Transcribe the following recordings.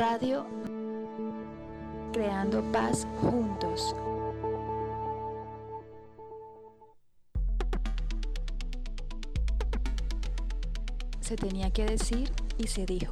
Radio Creando Paz Juntos. Se tenía que decir y se dijo.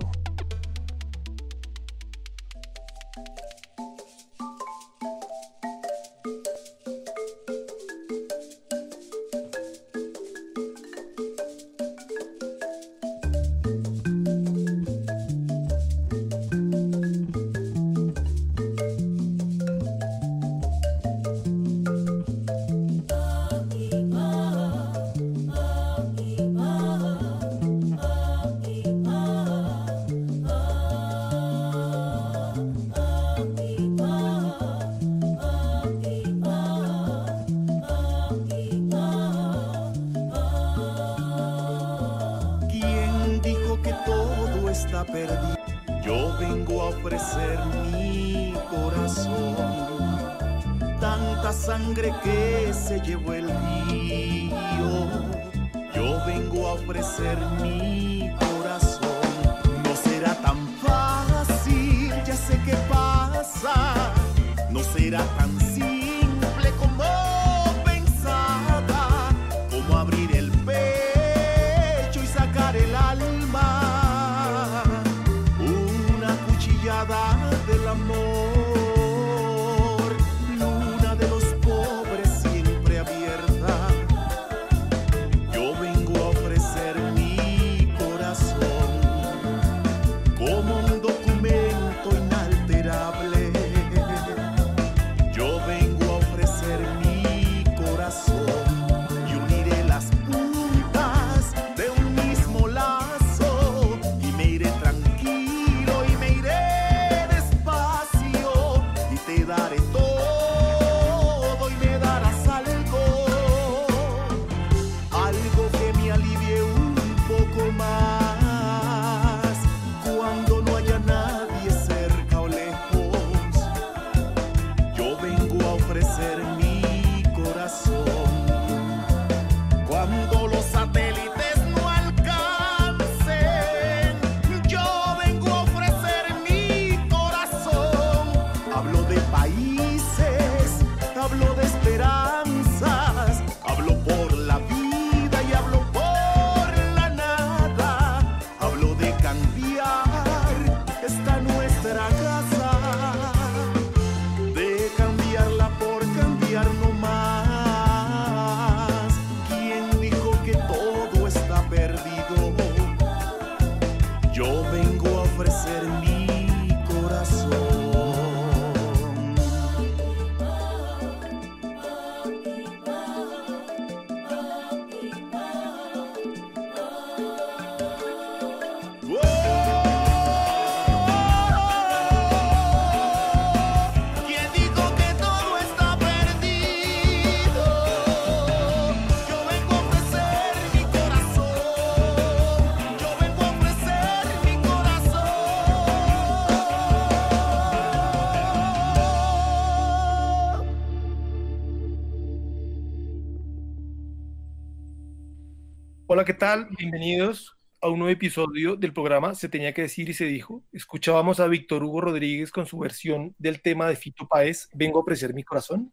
¿Qué tal? Bienvenidos a un nuevo episodio del programa Se tenía que decir y se dijo. Escuchábamos a Víctor Hugo Rodríguez con su versión del tema de Fito Páez, Vengo a ofrecer mi corazón.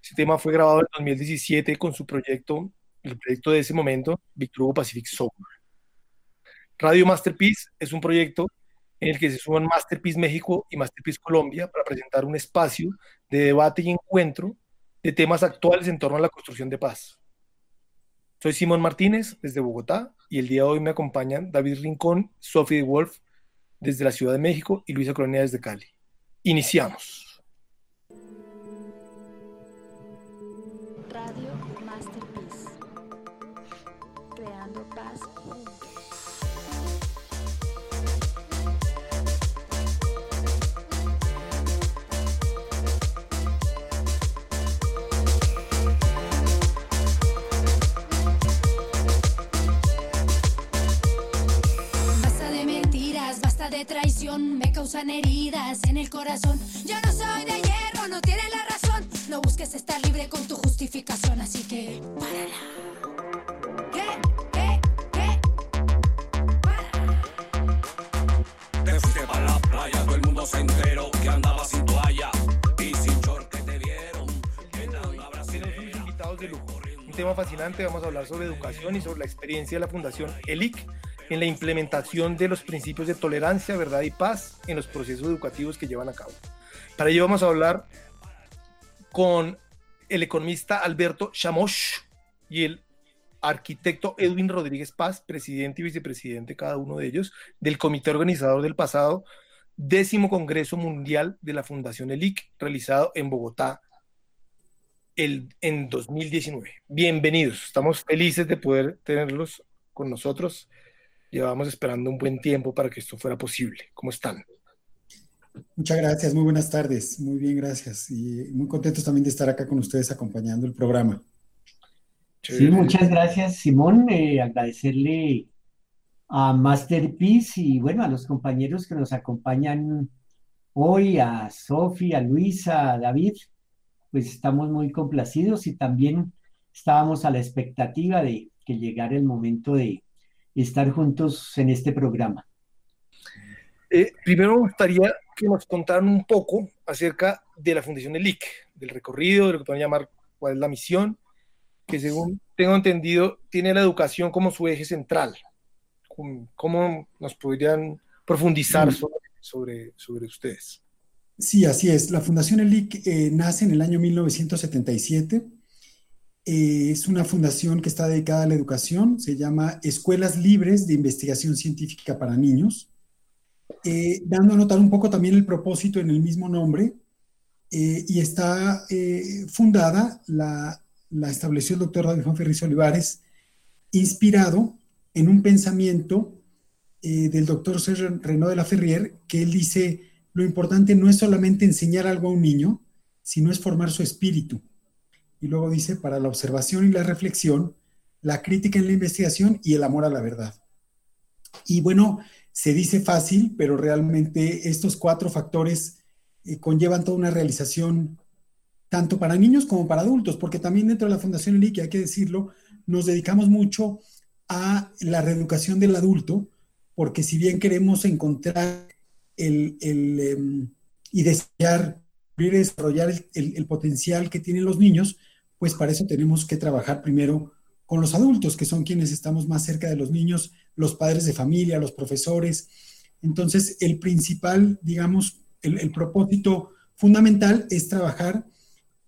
Ese tema fue grabado en 2017 con su proyecto, el proyecto de ese momento, Víctor Hugo Pacific Soul. Radio Masterpiece es un proyecto en el que se suman Masterpiece México y Masterpiece Colombia para presentar un espacio de debate y encuentro de temas actuales en torno a la construcción de paz. Soy Simón Martínez desde Bogotá y el día de hoy me acompañan David Rincón, Sophie de Wolf desde la Ciudad de México y Luisa Colonia desde Cali. Iniciamos. de traición me causan heridas en el corazón. Yo no soy de hierro, no tienes la razón. No busques estar libre con tu justificación, así que párala. ¿Qué? ¿Qué? ¿Qué? Párala. Te fuiste para la playa, todo el mundo se enteró que andaba sin toalla y sin short que te dieron. Tenemos invitados de lujo. Un tema fascinante, vamos a hablar sobre educación y sobre la experiencia de la Fundación ELIC en la implementación de los principios de tolerancia, verdad y paz en los procesos educativos que llevan a cabo. Para ello vamos a hablar con el economista Alberto Chamosh y el arquitecto Edwin Rodríguez Paz, presidente y vicepresidente cada uno de ellos, del comité organizador del pasado décimo Congreso Mundial de la Fundación ELIC, realizado en Bogotá el, en 2019. Bienvenidos, estamos felices de poder tenerlos con nosotros. Llevamos esperando un buen tiempo para que esto fuera posible. ¿Cómo están? Muchas gracias, muy buenas tardes, muy bien, gracias. Y muy contentos también de estar acá con ustedes acompañando el programa. Sí, muchas gracias, Simón. Eh, agradecerle a Masterpiece y bueno, a los compañeros que nos acompañan hoy, a Sofía, a Luisa, a David, pues estamos muy complacidos y también estábamos a la expectativa de que llegara el momento de estar juntos en este programa. Eh, primero me gustaría que nos contaran un poco acerca de la Fundación ELIC, del recorrido, de lo que pueden llamar cuál es la misión, que según tengo entendido tiene la educación como su eje central. ¿Cómo nos podrían profundizar sobre, sobre, ustedes? Sí, así es. La Fundación ELIC eh, nace en el año 1977. Eh, es una fundación que está dedicada a la educación. Se llama Escuelas Libres de Investigación Científica para Niños. Eh, dando a notar un poco también el propósito en el mismo nombre. y está fundada, la, la estableció el doctor David Juan Ferriz Olivares, inspirado en un pensamiento eh, del doctor Sergio Renaud de la Ferrier, que él dice, lo importante no es solamente enseñar algo a un niño, sino es formar su espíritu. Y luego dice, para la observación y la reflexión, la crítica en la investigación y el amor a la verdad. Y bueno, se dice fácil, pero realmente estos cuatro factores eh, conllevan toda una realización tanto para niños como para adultos, porque también dentro de la Fundación ELIC, hay que decirlo, nos dedicamos mucho a la reeducación del adulto, porque si bien queremos encontrar el, em, y desear y desarrollar el, potencial que tienen los niños, pues para eso tenemos que trabajar primero con los adultos, que son quienes estamos más cerca de los niños, los padres de familia, los profesores. Entonces, el principal, digamos, el, propósito fundamental es trabajar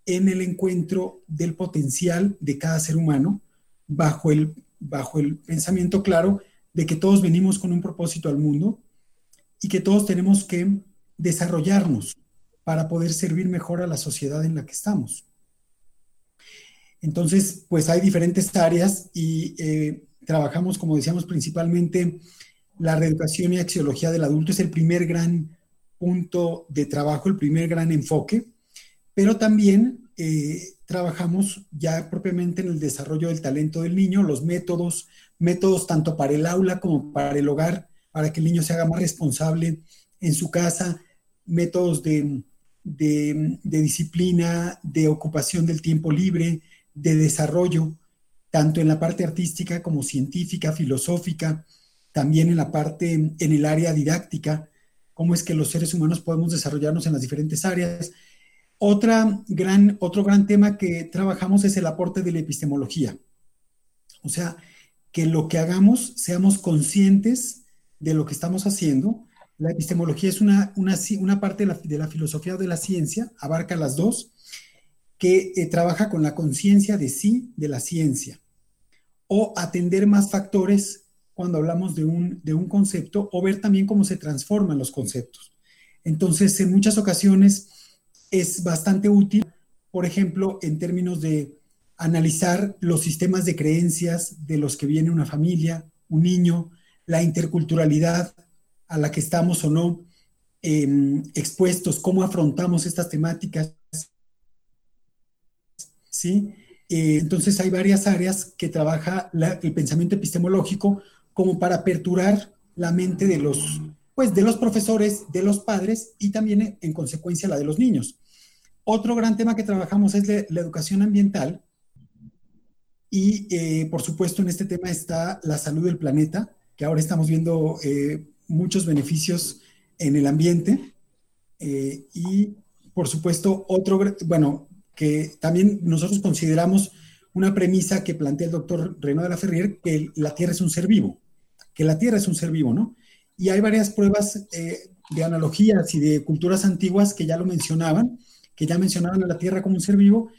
en el encuentro del potencial de cada ser humano bajo el bajo el pensamiento claro de que todos venimos con un propósito al mundo y que todos tenemos que desarrollarnos para poder servir mejor a la sociedad en la que estamos. Entonces, pues hay diferentes áreas y eh, trabajamos, como decíamos, principalmente la reeducación y axiología del adulto. Es el primer gran punto de trabajo, el primer gran enfoque, pero también eh, trabajamos ya propiamente en el desarrollo del talento del niño, los métodos, métodos tanto para el aula como para el hogar, para que el niño se haga más responsable en su casa, métodos de, de, disciplina, de ocupación del tiempo libre, de desarrollo, tanto en la parte artística como científica, filosófica, también en la parte, en el área didáctica, cómo es que los seres humanos podemos desarrollarnos en las diferentes áreas otra gran, otro gran tema que trabajamos es el aporte de la epistemología. O sea, que lo que hagamos seamos conscientes de lo que estamos haciendo. La epistemología es una, una, parte de la, filosofía de la ciencia, abarca las dos, que eh, trabaja con la conciencia de sí de la ciencia, o atender más factores cuando hablamos de un, de un concepto, o ver también cómo se transforman los conceptos. Entonces, en muchas ocasiones, es bastante útil, por ejemplo, en términos de analizar los sistemas de creencias de los que viene una familia, un niño, la interculturalidad a la que estamos o no em, expuestos, cómo afrontamos estas temáticas. ¿Sí? Eh, entonces hay varias áreas que trabaja el pensamiento epistemológico como para aperturar la mente de los, pues, de los profesores, de los padres y también en consecuencia la de los niños. Otro gran tema que trabajamos es la, educación ambiental y eh, por supuesto en este tema está la salud del planeta, que ahora estamos viendo eh, muchos beneficios en el ambiente y por supuesto otro, bueno, que también nosotros consideramos una premisa que plantea el doctor Renaud de la Ferrier, que la Tierra es un ser vivo, que la Tierra es un ser vivo, ¿no? Y hay varias pruebas eh, de analogías y de culturas antiguas que ya lo mencionaban, que ya mencionaban a la Tierra como un ser vivo,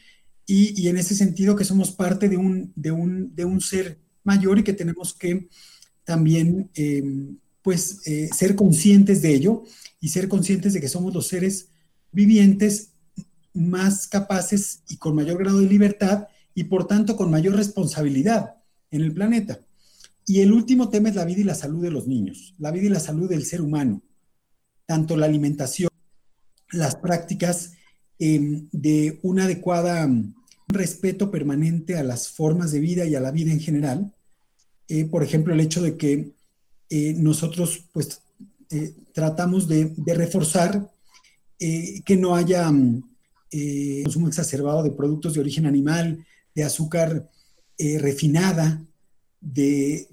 y, en ese sentido que somos parte de un, de un, de un ser mayor y que tenemos que también em, pues eh, ser conscientes de ello y ser conscientes de que somos los seres vivientes más capaces y con mayor grado de libertad y por tanto con mayor responsabilidad en el planeta. Y el último tema es la vida y la salud de los niños, la vida y la salud del ser humano, tanto la alimentación, las prácticas em, de una adecuada um, respeto permanente a las formas de vida y a la vida en general. Eh, por ejemplo, el hecho de que eh, nosotros pues eh, tratamos de, de reforzar que no haya um, consumo exacerbado de productos de origen animal, de azúcar eh, refinada, de,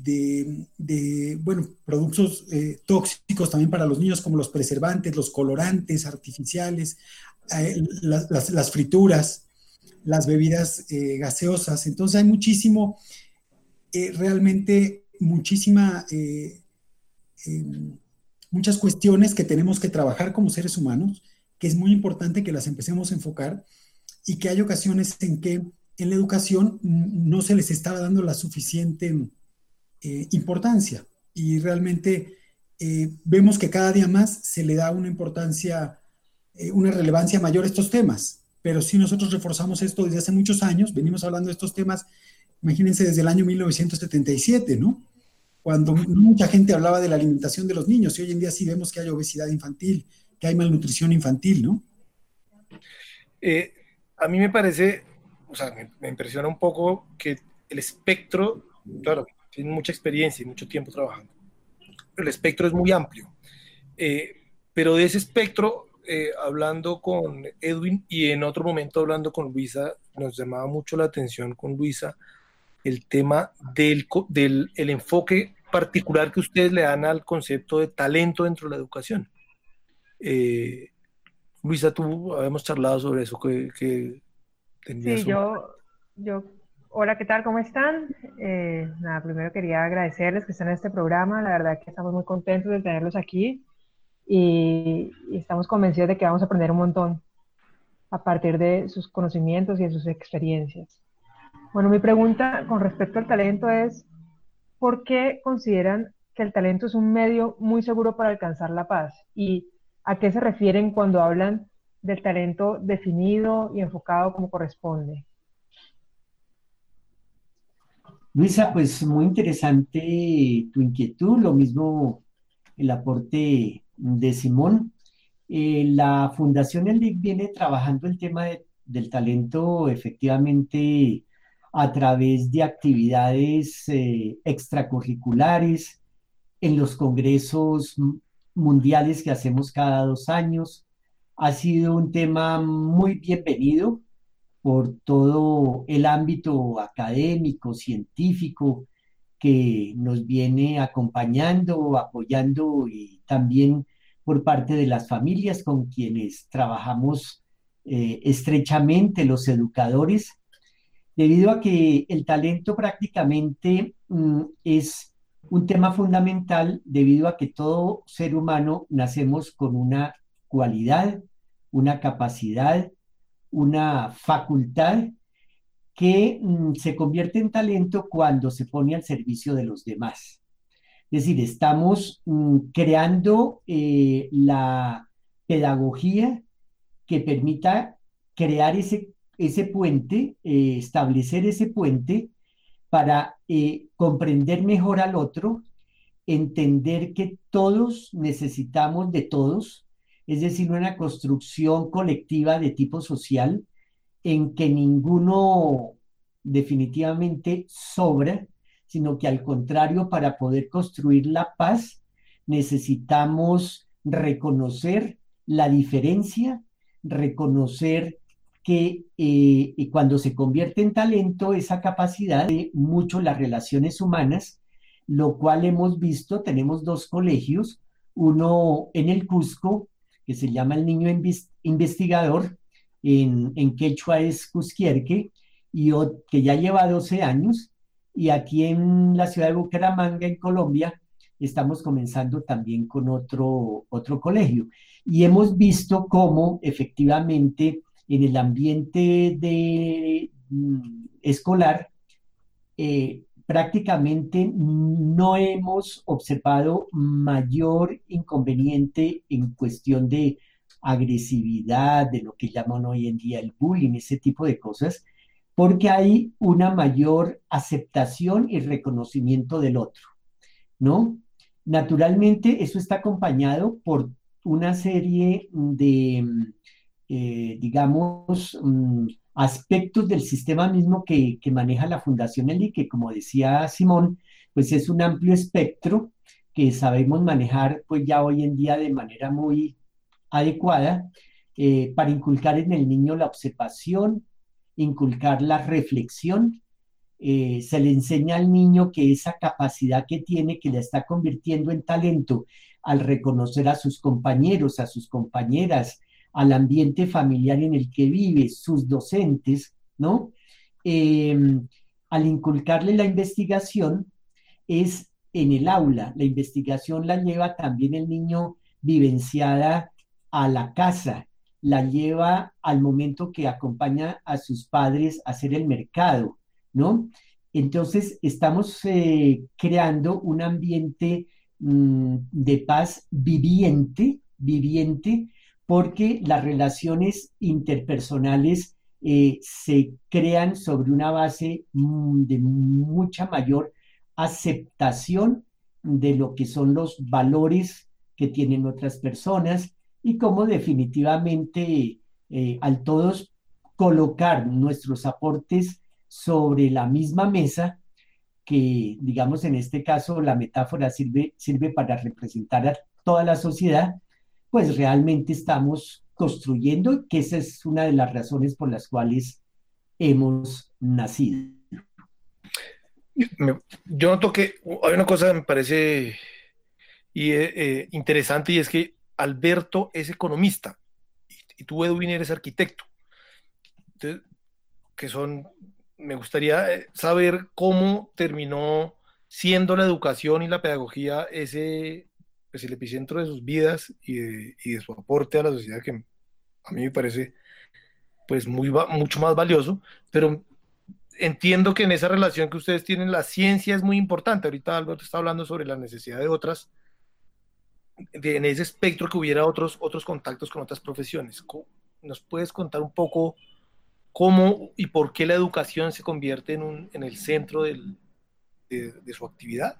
bueno, productos eh, tóxicos también para los niños como los preservantes, los colorantes artificiales, eh, las, frituras, las bebidas gaseosas. Entonces hay muchísimo, realmente muchísima, muchas cuestiones que tenemos que trabajar como seres humanos, que es muy importante que las empecemos a enfocar y que hay ocasiones en que en la educación no se les estaba dando la suficiente eh, importancia y realmente eh, vemos que cada día más se le da una importancia, eh, una relevancia mayor a estos temas. Pero si nosotros reforzamos esto desde hace muchos años, venimos hablando de estos temas, imagínense desde el año 1977, ¿no? Cuando mucha gente hablaba de la alimentación de los niños y hoy en día sí vemos que hay obesidad infantil, que hay malnutrición infantil, ¿no? a mí me parece o sea, me, impresiona un poco que el espectro, claro, tiene mucha experiencia y mucho tiempo trabajando, el espectro es muy amplio. Eh, pero de ese espectro, eh, hablando con Edwin y en otro momento hablando con Luisa, nos llamaba mucho la atención con Luisa el tema del, del el enfoque particular que ustedes le dan al concepto de talento dentro de la educación. Eh, Luisa, tú habíamos charlado sobre eso, que, que sí, yo, yo, hola, ¿qué tal? ¿Cómo están? Eh, nada, primero quería agradecerles que estén en este programa, la verdad que estamos muy contentos de tenerlos aquí y, estamos convencidos de que vamos a aprender un montón a partir de sus conocimientos y de sus experiencias. Bueno, mi pregunta con respecto al talento es, ¿por qué consideran que el talento es un medio muy seguro para alcanzar la paz? ¿Y a qué se refieren cuando hablan del talento definido y enfocado como corresponde. Luisa, pues muy interesante tu inquietud, lo mismo el aporte de Simón. Eh, la Fundación ELDIC viene trabajando el tema del talento efectivamente a través de actividades eh, extracurriculares en los congresos mundiales que hacemos cada dos años, ha sido un tema muy bienvenido por todo el ámbito académico, científico, que nos viene acompañando, apoyando y también por parte de las familias con quienes trabajamos eh, estrechamente, los educadores, debido a que el talento prácticamente mm, es un tema fundamental debido a que todo ser humano nacemos con una cualidad, una capacidad, una facultad que mm, se convierte en talento cuando se pone al servicio de los demás. Es decir, estamos mm, creando eh, la pedagogía que permita crear ese, ese puente, eh, establecer ese puente para eh, comprender mejor al otro, entender que todos necesitamos de todos, es decir, una construcción colectiva de tipo social en que ninguno definitivamente sobra, sino que al contrario, para poder construir la paz, necesitamos reconocer la diferencia, reconocer que eh, cuando se convierte en talento, esa capacidad de mucho las relaciones humanas, lo cual hemos visto, tenemos dos colegios, uno en el Cusco que se llama El Niño Investigador, en, en quechua es Cusquierque, y que ya lleva 12 años, y aquí en la ciudad de Bucaramanga, en Colombia, estamos comenzando también con otro, otro colegio. Y hemos visto cómo efectivamente en el ambiente de, mm, escolar, eh, prácticamente no hemos observado mayor inconveniente en cuestión de agresividad, de lo que llaman hoy en día el bullying, ese tipo de cosas, porque hay una mayor aceptación y reconocimiento del otro, ¿no? Naturalmente, eso está acompañado por una serie de, eh, digamos, mm, aspectos del sistema mismo que, maneja la Fundación ELI, que como decía Simón, pues es un amplio espectro que sabemos manejar pues ya hoy en día de manera muy adecuada eh, para inculcar en el niño la observación, inculcar la reflexión. Eh, se le enseña al niño que esa capacidad que tiene, que la está convirtiendo en talento, al reconocer a sus compañeros, a sus compañeras, al ambiente familiar en el que vive, sus docentes, ¿no? Em, al inculcarle la investigación es en el aula. La investigación la lleva también el niño vivenciada a la casa, la lleva al momento que acompaña a sus padres a hacer el mercado, ¿no? Entonces, estamos eh, creando un ambiente mm, de paz viviente, viviente, porque las relaciones interpersonales eh, se crean sobre una base mm, de mucha mayor aceptación de lo que son los valores que tienen otras personas y cómo definitivamente eh, al todos colocar nuestros aportes sobre la misma mesa, que digamos en este caso la metáfora sirve, sirve para representar a toda la sociedad, pues realmente estamos construyendo, que esa es una de las razones por las cuales hemos nacido. Yo noto que hay una cosa que me parece y, eh, interesante y es que Alberto es economista y, tú, Edwin, eres arquitecto. Que son, me gustaría eh, saber cómo terminó siendo la educación y la pedagogía ese, pues el epicentro de sus vidas y de, su aporte a la sociedad que a mí me parece pues muy, mucho más valioso, pero entiendo que en esa relación que ustedes tienen la ciencia es muy importante. Ahorita Alberto está hablando sobre la necesidad de otras, en ese espectro que hubiera otros, otros contactos con otras profesiones. ¿Nos puedes contar un poco cómo y por qué la educación se convierte en, el centro de su actividad?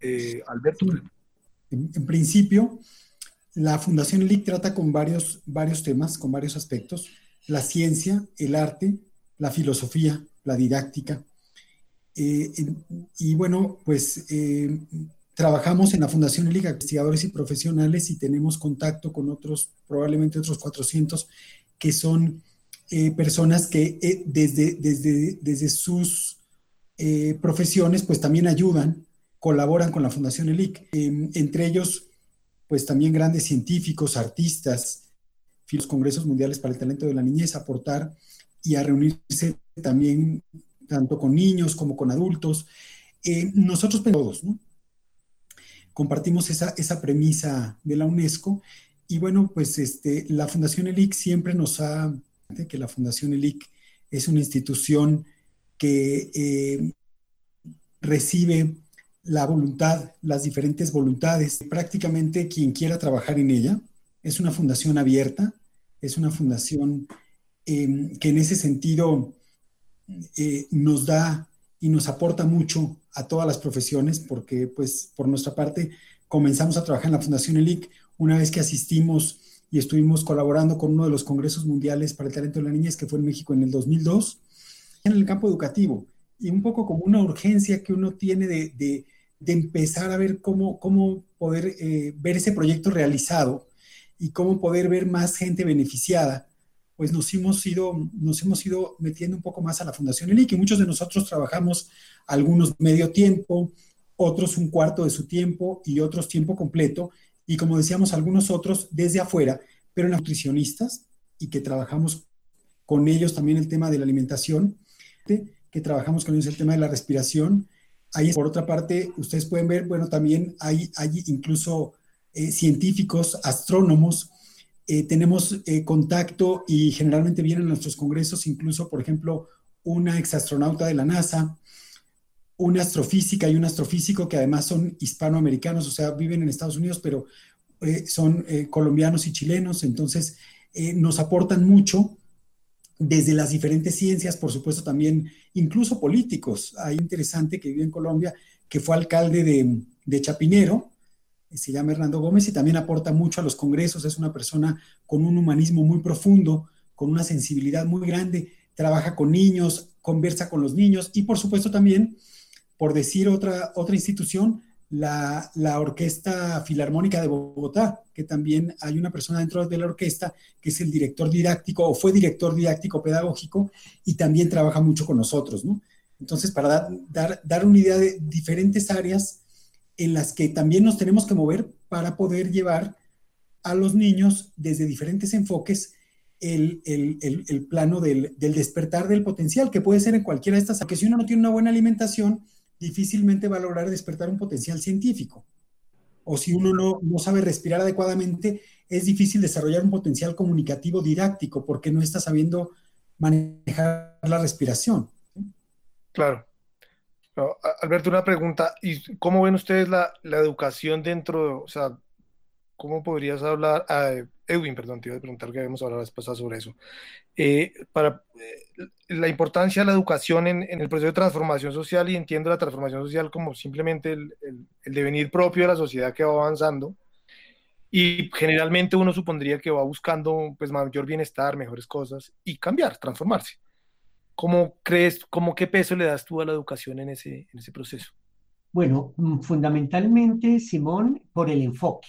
Eh, Alberto. En, principio, la Fundación ELIC trata con varios, varios temas, con varios aspectos, la ciencia, el arte, la filosofía, la didáctica. Eh, y bueno, pues eh, trabajamos en la Fundación ELIC, investigadores y profesionales, y tenemos contacto con otros, probablemente otros 400, que son personas que desde, desde, desde sus profesiones, pues también ayudan colaboran con la Fundación ELIC. entre ellos, pues también grandes científicos, artistas, los congresos mundiales para el talento de la niñez, aportar y a reunirse también tanto con niños como con adultos. Eh, nosotros todos, ¿no? Compartimos esa, esa premisa de la UNESCO y bueno, pues este, la Fundación ELIC siempre nos ha, que la Fundación ELIC es una institución que eh, recibe la voluntad, las diferentes voluntades. Prácticamente quien quiera trabajar en ella es una fundación abierta, es una fundación em, que en ese sentido eh, nos da y nos aporta mucho a todas las profesiones, porque pues por nuestra parte comenzamos a trabajar en la Fundación ELIC una vez que asistimos y estuvimos colaborando con uno de los congresos mundiales para el talento de la niñez que fue en México en el 2002, en el campo educativo, y un poco como una urgencia que uno tiene de de empezar a ver cómo, cómo poder eh, ver ese proyecto realizado y cómo poder ver más gente beneficiada, pues nos hemos ido, nos hemos ido metiendo un poco más a la Fundación ELIC y muchos de nosotros trabajamos algunos medio tiempo, otros un cuarto de su tiempo y otros tiempo completo y como decíamos algunos otros desde afuera, pero nutricionistas y que trabajamos con ellos también el tema de la alimentación, que trabajamos con ellos el tema de la respiración. Ahí, por otra parte, ustedes pueden ver, bueno, también hay, hay incluso eh, científicos, astrónomos, eh, tenemos eh, contacto y generalmente vienen a nuestros congresos, incluso, por ejemplo, una exastronauta de la NASA, una astrofísica y un astrofísico que además son hispanoamericanos, o sea, viven en Estados Unidos, pero son colombianos y chilenos, entonces nos aportan mucho desde las diferentes ciencias, por supuesto también incluso políticos. Hay interesante que vive en Colombia, que fue alcalde de, de Chapinero, se llama Hernando Gómez y también aporta mucho a los congresos, es una persona con un humanismo muy profundo, con una sensibilidad muy grande, trabaja con niños, conversa con los niños y por supuesto también, por decir otra, otra institución, la, Orquesta Filarmónica de Bogotá, que también hay una persona dentro de la orquesta que es el director didáctico o fue director didáctico pedagógico y también trabaja mucho con nosotros, ¿no? Entonces, para dar, dar, una idea de diferentes áreas en las que también nos tenemos que mover para poder llevar a los niños desde diferentes enfoques el, plano del, del, despertar del potencial, que puede ser en cualquiera de estas, porque si uno no tiene una buena alimentación, difícilmente va a lograr despertar un potencial científico. O si uno no, sabe respirar adecuadamente, es difícil desarrollar un potencial comunicativo didáctico porque no está sabiendo manejar la respiración. Claro. Alberto, una pregunta. ¿Y cómo ven ustedes la, educación dentro, o sea, cómo podrías hablar, ah, Edwin, perdón, te iba a preguntar que habíamos hablado la sobre eso, eh, para eh, la importancia de la educación en, el proceso de transformación social y entiendo la transformación social como simplemente el, devenir propio de la sociedad que va avanzando y generalmente uno supondría que va buscando pues mayor bienestar, mejores cosas y cambiar, transformarse. ¿Cómo crees, cómo qué peso le das tú a la educación en ese, en ese proceso? Bueno, mm, fundamentalmente, Simón, por el enfoque,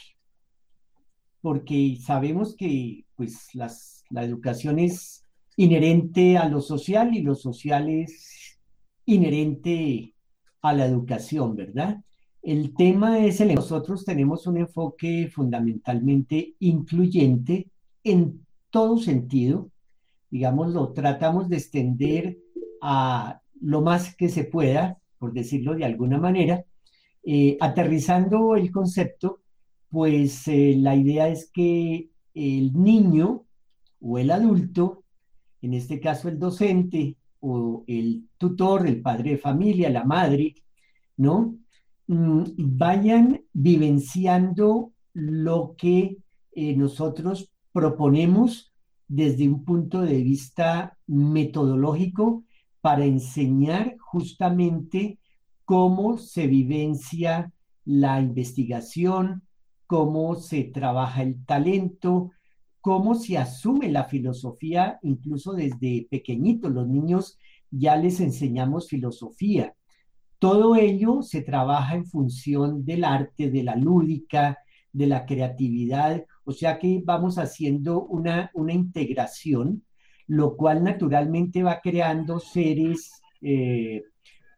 porque sabemos que pues las, la educación es inherente a lo social y lo social es inherente a la educación, ¿verdad? El tema es el nosotros tenemos un enfoque fundamentalmente incluyente en todo sentido, digamos, lo tratamos de extender a lo más que se pueda, por decirlo de alguna manera, eh, aterrizando el concepto, pues eh, la idea es que el niño o el adulto en este caso el docente o el tutor, el padre de familia, la madre, ¿no? Mm, vayan vivenciando lo que eh, nosotros proponemos desde un punto de vista metodológico para enseñar justamente cómo se vivencia la investigación, cómo se trabaja el talento, cómo se asume la filosofía incluso desde pequeñitos. Los niños ya les enseñamos filosofía. Todo ello se trabaja en función del arte, de la lúdica, de la creatividad, o sea que vamos haciendo una, una integración, lo cual naturalmente va creando seres eh,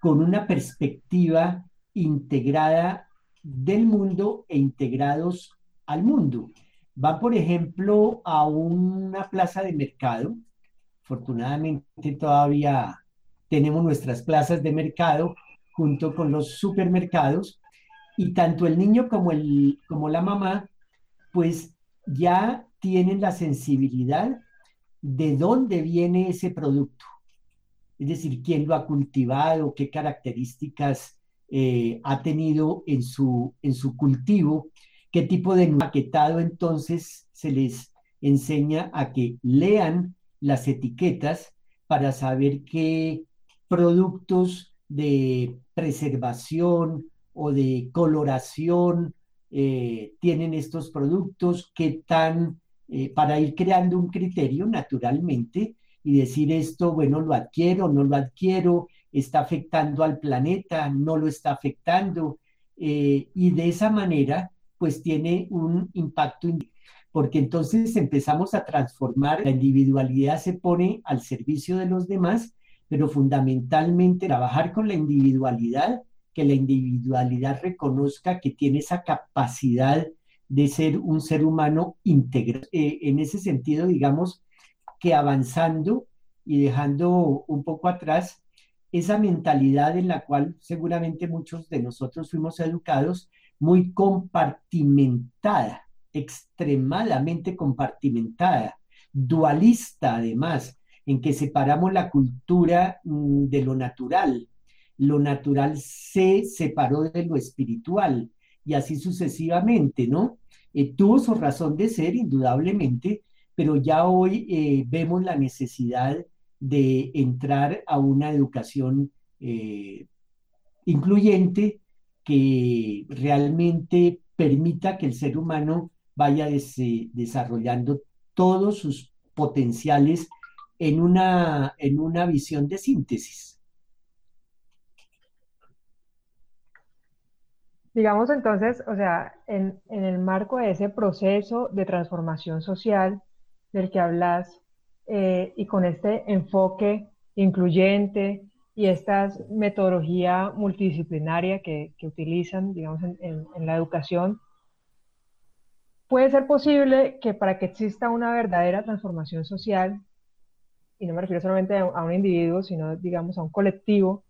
con una perspectiva integrada del mundo e integrados al mundo va, por ejemplo, a una plaza de mercado. Afortunadamente todavía tenemos nuestras plazas de mercado junto con los supermercados y tanto el niño como, el, como la mamá, pues ya tienen la sensibilidad de dónde viene ese producto. Es decir, quién lo ha cultivado, qué características eh, ha tenido en su, en su cultivo qué tipo de maquetado entonces se les enseña a que lean las etiquetas para saber qué productos de preservación o de coloración eh, tienen estos productos, qué tan, eh, para ir creando un criterio naturalmente y decir esto, bueno, lo adquiero, no lo adquiero, está afectando al planeta, no lo está afectando. Eh, y de esa manera pues tiene un impacto, porque entonces empezamos a transformar, la individualidad se pone al servicio de los demás, pero fundamentalmente trabajar con la individualidad, que la individualidad reconozca que tiene esa capacidad de ser un ser humano íntegro. Eh, en ese sentido, digamos que avanzando, y dejando un poco atrás esa mentalidad en la cual seguramente muchos de nosotros fuimos educados, muy compartimentada, extremadamente compartimentada, dualista además, en que separamos la cultura mm, de lo natural. Lo natural se separó de lo espiritual y así sucesivamente, ¿no? Eh, tuvo su razón de ser, indudablemente, pero ya hoy eh, vemos la necesidad de entrar a una educación eh, incluyente que realmente permita que el ser humano vaya desarrollando todos sus potenciales en una, en una visión de síntesis. Digamos entonces, o sea, en, en, el marco de ese proceso de transformación social del que hablas eh, y con este enfoque incluyente y esta metodología multidisciplinaria que, que utilizan, digamos, en, en, la educación, puede ser posible que para que exista una verdadera transformación social, y no me refiero solamente a un individuo, sino, digamos, a un colectivo,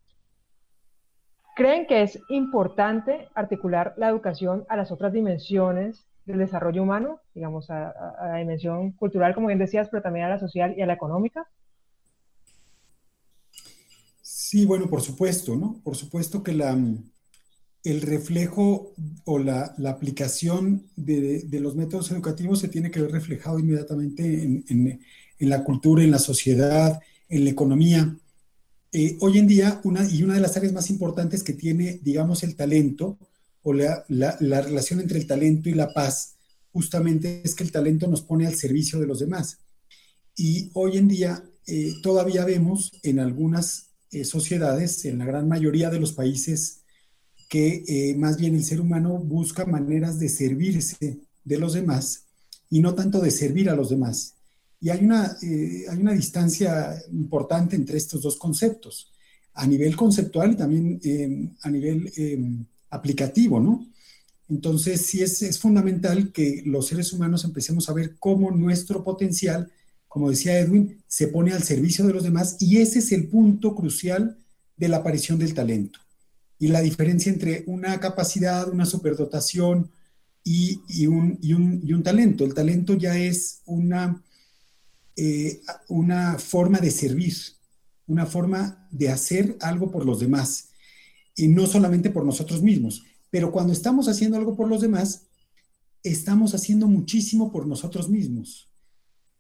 ¿Creen que es importante articular la educación a las otras dimensiones del desarrollo humano, digamos, a, la dimensión cultural, como bien decías, pero también a la social y a la económica? Sí, bueno, por supuesto, ¿no? Por supuesto que la, el reflejo o la, aplicación de, los métodos educativos se tiene que ver reflejado inmediatamente en, en la cultura, en la sociedad, en la economía. Eh, hoy en día, una, y una de las áreas más importantes que tiene, digamos, el talento o la, relación entre el talento y la paz, justamente es que el talento nos pone al servicio de los demás. Y hoy en día eh, todavía vemos en algunas eh, sociedades, en la gran mayoría de los países, que más bien el ser humano busca maneras de servirse de los demás y no tanto de servir a los demás. Y hay una, eh, hay una distancia importante entre estos dos conceptos, a nivel conceptual y también a nivel aplicativo, ¿no? Entonces, sí es, es, fundamental que los seres humanos empecemos a ver cómo nuestro potencial, como decía Edwin, se pone al servicio de los demás y ese es el punto crucial de la aparición del talento. Y la diferencia entre una capacidad, una superdotación y, y, un, y, un, y un talento. El talento ya es una eh, una forma de servir, una forma de hacer algo por los demás, y no solamente por nosotros mismos. Pero cuando estamos haciendo algo por los demás, estamos haciendo muchísimo por nosotros mismos.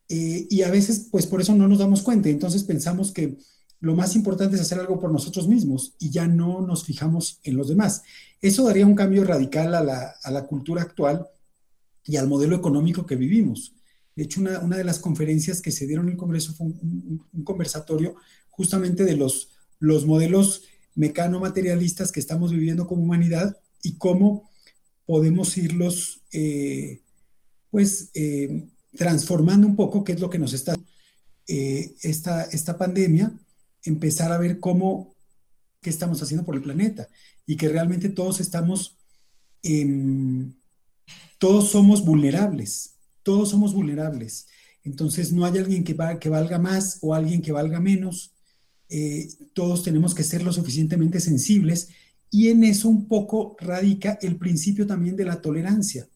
Eh, y a veces, pues por eso no nos damos cuenta. Entonces pensamos que lo más importante es hacer algo por nosotros mismos y ya no nos fijamos en los demás. Eso daría un cambio radical a la, a la cultura actual y al modelo económico que vivimos. De hecho, una, una, de las conferencias que se dieron en el Congreso fue un, conversatorio justamente de los, los modelos mecano-materialistas que estamos viviendo como humanidad y cómo podemos irlos, eh, pues, eh, transformando un poco, qué es lo que nos está eh, esta, esta pandemia, empezar a ver cómo, qué estamos haciendo por el planeta y que realmente todos estamos, todos somos vulnerables todos somos vulnerables. Entonces no hay alguien que, que valga más o alguien que valga menos. Eh, todos tenemos que ser lo suficientemente sensibles y en eso un poco radica el principio también de la tolerancia,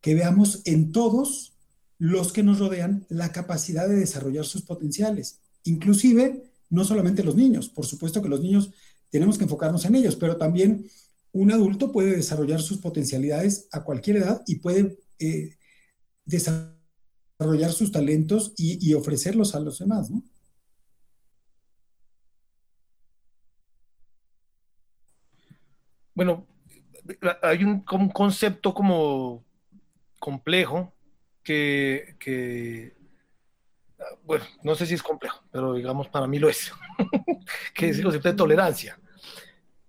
que veamos en todos los que nos rodean la capacidad de desarrollar sus potenciales, inclusive no solamente los niños, por supuesto que los niños tenemos que enfocarnos en ellos, pero también un adulto puede desarrollar sus potencialidades a cualquier edad y puede eh, desarrollar sus talentos y, ofrecerlos a los demás, ¿no? Bueno, hay un, concepto como complejo que, bueno, no sé si es complejo, pero digamos para mí lo es, que es el concepto de tolerancia.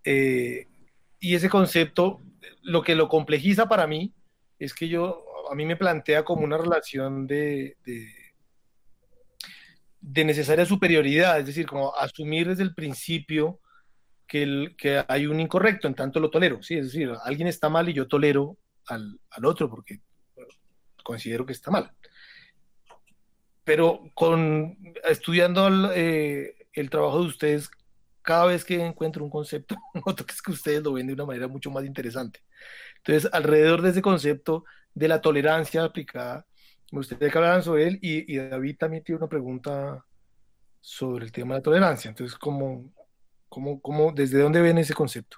Eh, y ese concepto, lo que lo complejiza para mí es que yo a mí me plantea como una relación de, de, necesaria superioridad, es decir, como asumir desde el principio que, el, que hay un incorrecto, en tanto lo tolero, ¿sí? es decir, alguien está mal y yo tolero al, al otro porque considero que está mal. pero con estudiando el, el trabajo de ustedes, cada vez que encuentro un concepto, noto que es que ustedes lo ven de una manera mucho más interesante. Entonces, alrededor de ese concepto de la tolerancia aplicada, me gustaría que hablaran sobre él y, David también tiene una pregunta sobre el tema de la tolerancia. Entonces, ¿cómo, cómo, cómo, ¿desde dónde ven ese concepto?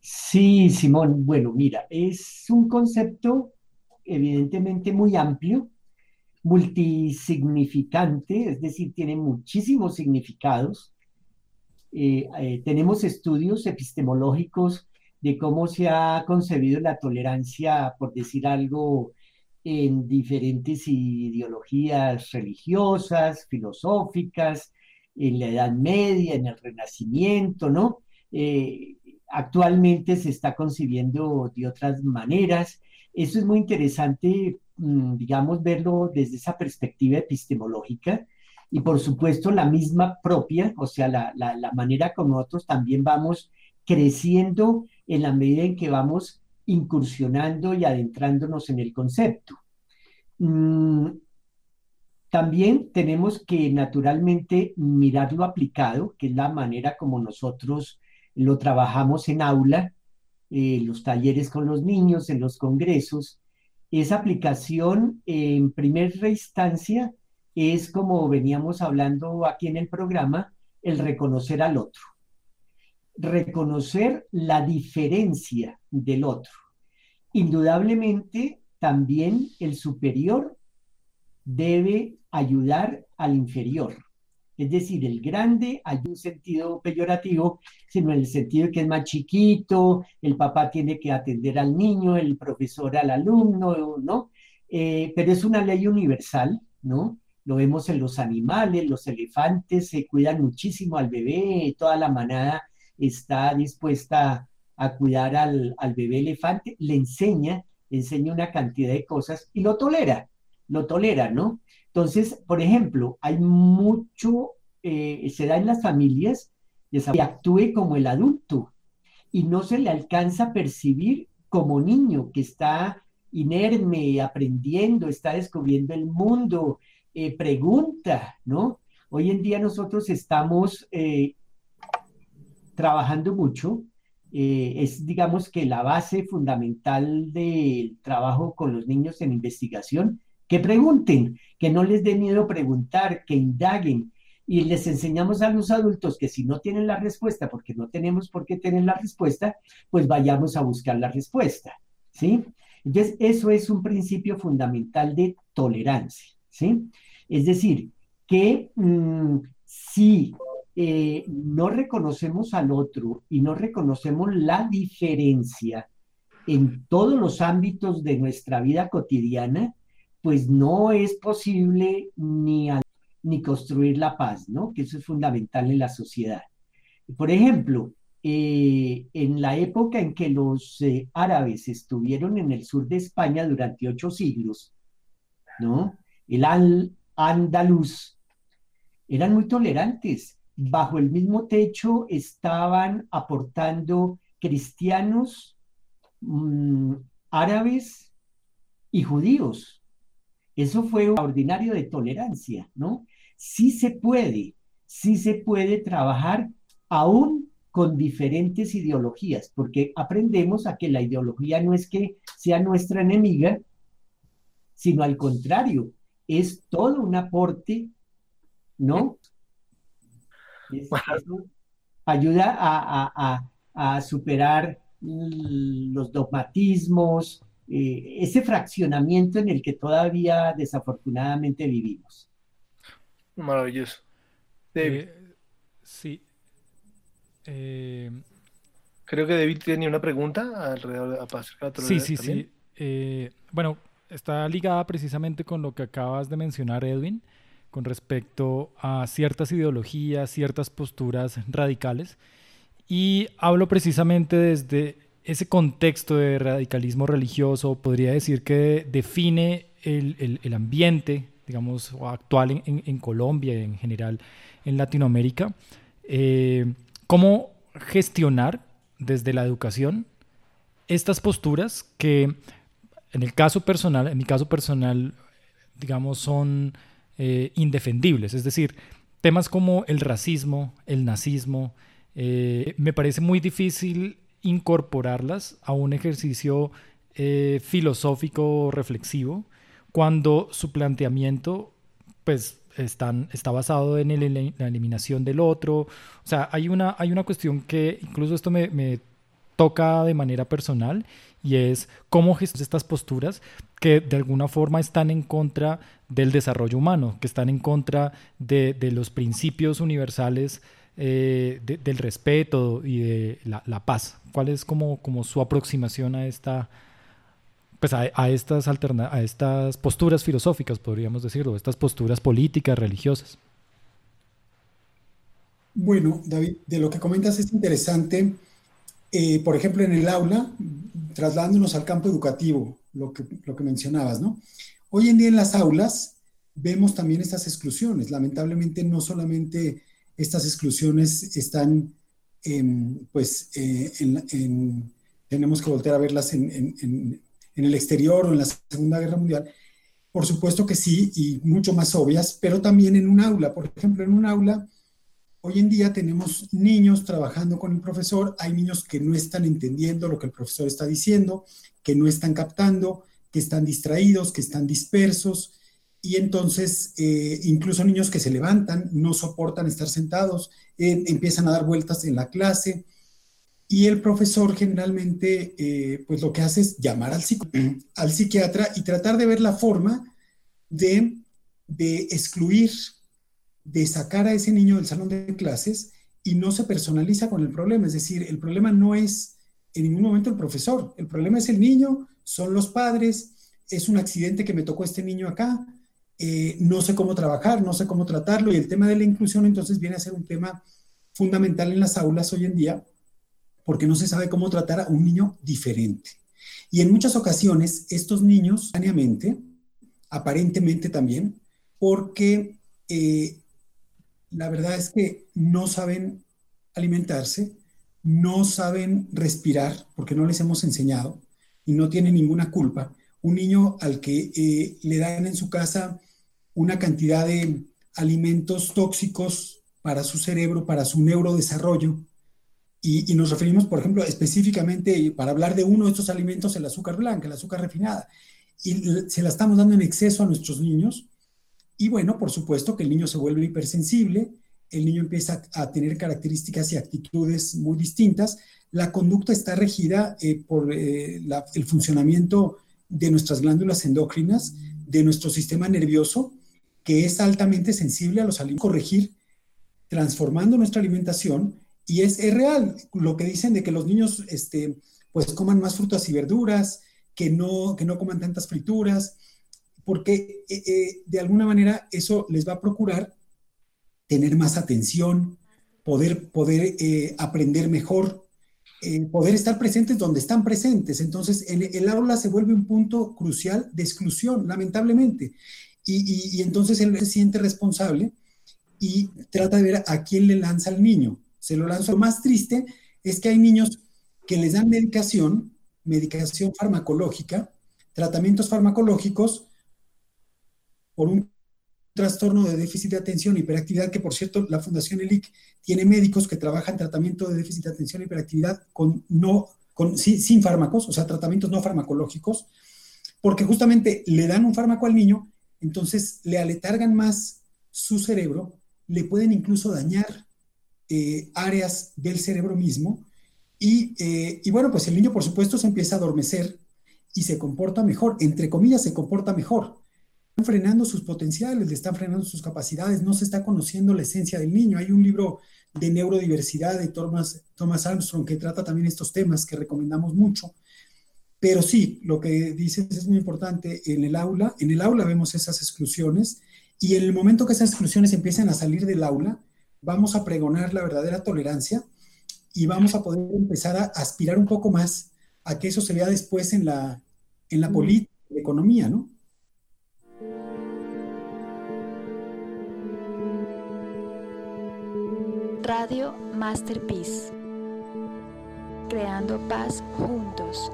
Sí, Simón, bueno, mira, es un concepto evidentemente muy amplio, multisignificante, es decir, tiene muchísimos significados. Eh, eh, tenemos estudios epistemológicos de cómo se ha concebido la tolerancia, por decir algo, en diferentes ideologías religiosas, filosóficas, en la Edad Media, en el Renacimiento, ¿no? Eh, actualmente se está concibiendo de otras maneras. Eso es muy interesante, mm, digamos, verlo desde esa perspectiva epistemológica y por supuesto la misma propia, o sea, la, la manera como nosotros también vamos creciendo en la medida en que vamos incursionando y adentrándonos en el concepto. También tenemos que naturalmente mirarlo aplicado, que es la manera como nosotros lo trabajamos en aula, eh, los talleres con los niños, en los congresos. Esa aplicación en primera instancia es como veníamos hablando aquí en el programa, el reconocer al otro reconocer la diferencia del otro. Indudablemente, también el superior debe ayudar al inferior. Es decir, el grande hay un sentido peyorativo, sino en el sentido de que es más chiquito, el papá tiene que atender al niño, el profesor al alumno, ¿no? Eh, pero es una ley universal, ¿no? Lo vemos en los animales, los elefantes se cuidan muchísimo al bebé, toda la manada está dispuesta a cuidar al, bebé elefante, le enseña, enseña una cantidad de cosas y lo tolera, lo tolera, ¿no? Entonces, por ejemplo, hay mucho, eh, se da en las familias que actúe como el adulto y no se le alcanza a percibir como niño que está inerme, aprendiendo, está descubriendo el mundo, eh, pregunta, ¿no? Hoy en día nosotros estamos eh, trabajando mucho. Es, digamos, que la base fundamental del trabajo con los niños en investigación, que pregunten, que no les dé miedo preguntar, que indaguen. Y les enseñamos a los adultos que si no tienen la respuesta, porque no tenemos por qué tener la respuesta, pues vayamos a buscar la respuesta. ¿Sí? Entonces, eso es un principio fundamental de tolerancia. ¿Sí? Es decir, que mm, si eh, no reconocemos al otro y no reconocemos la diferencia en todos los ámbitos de nuestra vida cotidiana, pues no es posible ni, ni construir la paz, ¿no? Que eso es fundamental en la sociedad. Por ejemplo, eh, en la época en que los eh, árabes estuvieron en el sur de España durante ocho siglos, ¿no? El andaluz eran muy tolerantes bajo el mismo techo estaban aportando cristianos, mm, árabes y judíos. Eso fue un ordinario de tolerancia, ¿no? Sí se puede, sí se puede trabajar aún con diferentes ideologías, porque aprendemos a que la ideología no es que sea nuestra enemiga, sino al contrario, es todo un aporte, ¿no? ayuda a, superar los dogmatismos, eh, ese fraccionamiento en el que todavía desafortunadamente vivimos. Maravilloso. Eh, sí. Eh, Creo que David tenía una pregunta alrededor de Sí, sí, sí. bueno, está ligada precisamente con lo que acabas de mencionar, Edwin con respecto a ciertas ideologías, ciertas posturas radicales. Y hablo precisamente desde ese contexto de radicalismo religioso, podría decir que define el, el, ambiente, digamos, actual en, en, Colombia y en general en Latinoamérica. Eh, ¿Cómo gestionar desde la educación estas posturas que en el caso personal, en mi caso personal, digamos, son eh, indefendibles. Es decir, temas como el racismo, el nazismo, eh, me parece muy difícil incorporarlas a un ejercicio eh, filosófico reflexivo cuando su planteamiento pues están, está basado en la eliminación del otro. O sea, hay una, hay una cuestión que incluso esto me, me toca de manera personal y es cómo gestionar estas posturas que de alguna forma están en contra del desarrollo humano, que están en contra de, de los principios universales eh, del respeto y de la, paz. ¿Cuál es como, como su aproximación a esta pues a, estas alterna a estas posturas filosóficas, podríamos decirlo, estas posturas políticas, religiosas? Bueno, David, de lo que comentas es interesante. Eh, por ejemplo, en el aula, trasladándonos al campo educativo, lo que, lo que mencionabas, ¿no? Hoy en día en las aulas vemos también estas exclusiones. Lamentablemente no solamente estas exclusiones están, pues, eh, en, tenemos que volver a verlas en, en, el exterior o en la Segunda Guerra Mundial. Por supuesto que sí, y mucho más obvias, pero también en un aula. Por ejemplo, en un aula Hoy en día tenemos niños trabajando con el profesor, hay niños que no están entendiendo lo que el profesor está diciendo, que no están captando, que están distraídos, que están dispersos, y entonces eh, incluso niños que se levantan, no soportan estar sentados, eh, empiezan a dar vueltas en la clase, y el profesor generalmente eh, pues lo que hace es llamar al, al psiquiatra y tratar de ver la forma de, de excluir de sacar a ese niño del salón de clases y no se personaliza con el problema. Es decir, el problema no es en ningún momento el profesor, el problema es el niño, son los padres, es un accidente que me tocó este niño acá, eh, no sé cómo trabajar, no sé cómo tratarlo y el tema de la inclusión entonces viene a ser un tema fundamental en las aulas hoy en día porque no se sabe cómo tratar a un niño diferente. Y en muchas ocasiones estos niños, aparentemente también, porque eh, la verdad es que no saben alimentarse, no saben respirar porque no les hemos enseñado y no tienen ninguna culpa. Un niño al que eh, le dan en su casa una cantidad de alimentos tóxicos para su cerebro, para su neurodesarrollo, y, y, nos referimos, por ejemplo, específicamente para hablar de uno de estos alimentos, el azúcar blanca, el azúcar refinada, y se la estamos dando en exceso a nuestros niños, y bueno, por supuesto que el niño se vuelve hipersensible, el niño empieza a tener características y actitudes muy distintas. La conducta está regida eh, por eh, el funcionamiento de nuestras glándulas endócrinas, de nuestro sistema nervioso, que es altamente sensible a los alimentos. Corregir transformando nuestra alimentación y es, real lo que dicen de que los niños este, pues coman más frutas y verduras, que no, que no coman tantas frituras, porque eh, eh, de alguna manera eso les va a procurar tener más atención, poder, poder eh, aprender mejor, poder estar presentes donde están presentes. Entonces, el, aula se vuelve un punto crucial de exclusión, lamentablemente. Y, entonces él se siente responsable y trata de ver a quién le lanza al niño. Se lo lanza. Lo más triste es que hay niños que les dan medicación, medicación farmacológica, tratamientos farmacológicos, por un trastorno de déficit de atención, hiperactividad, que por cierto la Fundación ELIC tiene médicos que trabajan tratamiento de déficit de atención hiperactividad con no, con, sin, fármacos, o sea, tratamientos no farmacológicos, porque justamente le dan un fármaco al niño, entonces le aletargan más su cerebro, le pueden incluso dañar eh, áreas del cerebro mismo, y, eh, y bueno, pues el niño por supuesto se empieza a adormecer y se comporta mejor, entre comillas se comporta mejor, frenando sus potenciales, le están frenando sus capacidades, no se está conociendo la esencia del niño. Hay un libro de neurodiversidad de Thomas, Thomas Armstrong que trata también estos temas que recomendamos mucho. Pero sí, lo que dices es muy importante. En el aula, en el aula vemos esas exclusiones y en el momento que esas exclusiones empiezan a salir del aula, vamos a pregonar la verdadera tolerancia y vamos a poder empezar a aspirar un poco más a que eso se vea después en la, en la política, en la economía, ¿no? Radio Masterpiece. Creando paz juntos.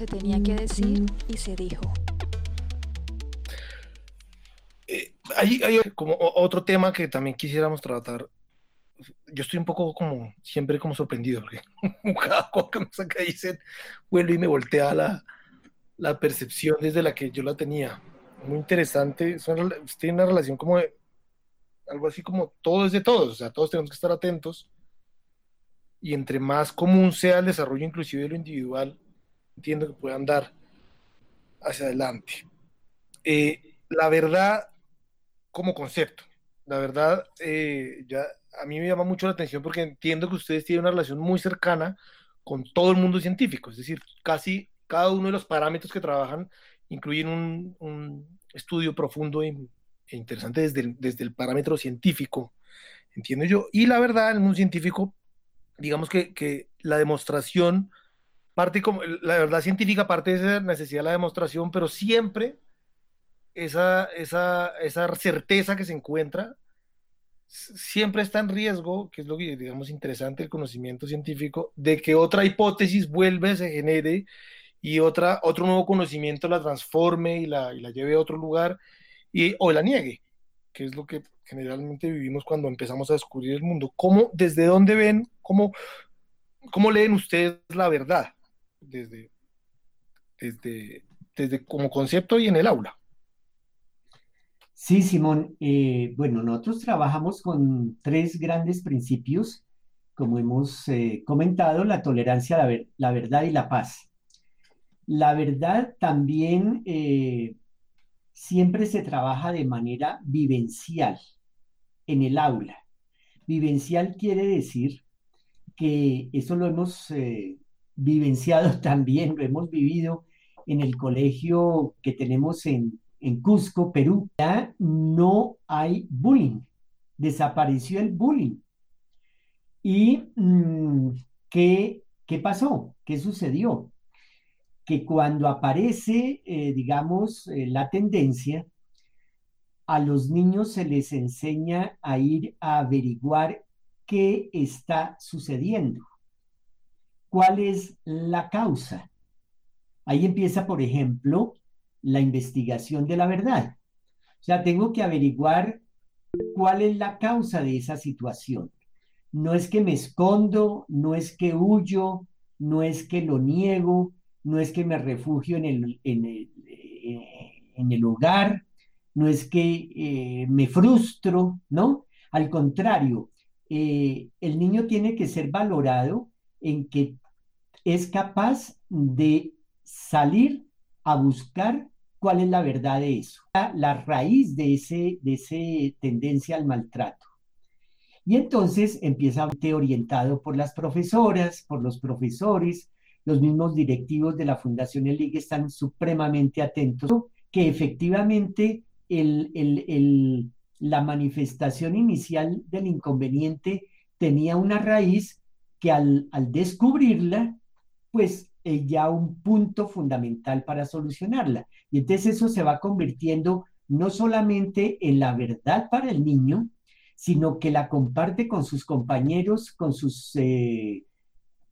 Se tenía que decir y se dijo. Eh, hay, hay, como otro tema que también quisiéramos tratar. Yo estoy un poco como, siempre como sorprendido, porque cada cosa que dicen, vuelve y me voltea la, la percepción desde la que yo la tenía. Muy interesante. tiene una relación como de, algo así como todo es de todos, o sea, todos tenemos que estar atentos. Y entre más común sea el desarrollo inclusive de lo individual, entiendo que puedan dar hacia adelante. Eh, la verdad, como concepto, la verdad, eh, ya a mí me llama mucho la atención porque entiendo que ustedes tienen una relación muy cercana con todo el mundo científico, es decir, casi cada uno de los parámetros que trabajan incluyen un, estudio profundo e, interesante desde el, desde el parámetro científico, entiendo yo. Y la verdad, en mundo científico, digamos que, que la demostración parte como, la verdad científica parte de esa necesidad de la demostración, pero siempre esa, esa, esa certeza que se encuentra siempre está en riesgo, que es lo que digamos interesante el conocimiento científico, de que otra hipótesis vuelva, se genere y otra, otro nuevo conocimiento la transforme y la, y la lleve a otro lugar y, o la niegue, que es lo que generalmente vivimos cuando empezamos a descubrir el mundo. ¿Cómo, desde dónde ven, cómo, cómo leen ustedes la verdad? Desde, desde, desde como concepto y en el aula. Sí, Simón. Eh, bueno, nosotros trabajamos con tres grandes principios, como hemos eh, comentado, la tolerancia, la, la, verdad y la paz. La verdad también eh, siempre se trabaja de manera vivencial en el aula. Vivencial quiere decir que eso lo hemos vivenciado también, lo hemos vivido en el colegio que tenemos en en Cusco, Perú, ya no hay bullying. Desapareció el bullying. ¿Y mm, ¿qué, qué pasó? ¿Qué sucedió? Que cuando aparece, eh, digamos, eh, la tendencia, a los niños se les enseña a ir a averiguar qué está sucediendo, cuál es la causa. Ahí empieza, por ejemplo, la investigación de la verdad. O sea, tengo que averiguar cuál es la causa de esa situación. No es que me escondo, no es que huyo, no es que lo niego, no es que me refugio en el, en el, eh, hogar, no es que eh, me frustro, ¿no? Al contrario, eh, el niño tiene que ser valorado en que es capaz de salir a buscar cuál es la verdad de eso, la raíz de ese, de ese tendencia al maltrato. Y entonces empieza orientado por las profesoras, por los profesores, los mismos directivos de la Fundación El están supremamente atentos que efectivamente el, la manifestación inicial del inconveniente tenía una raíz que al, al descubrirla, pues ya un punto fundamental para solucionarla. Y entonces eso se va convirtiendo no solamente en la verdad para el niño, sino que la comparte con sus compañeros, con sus eh,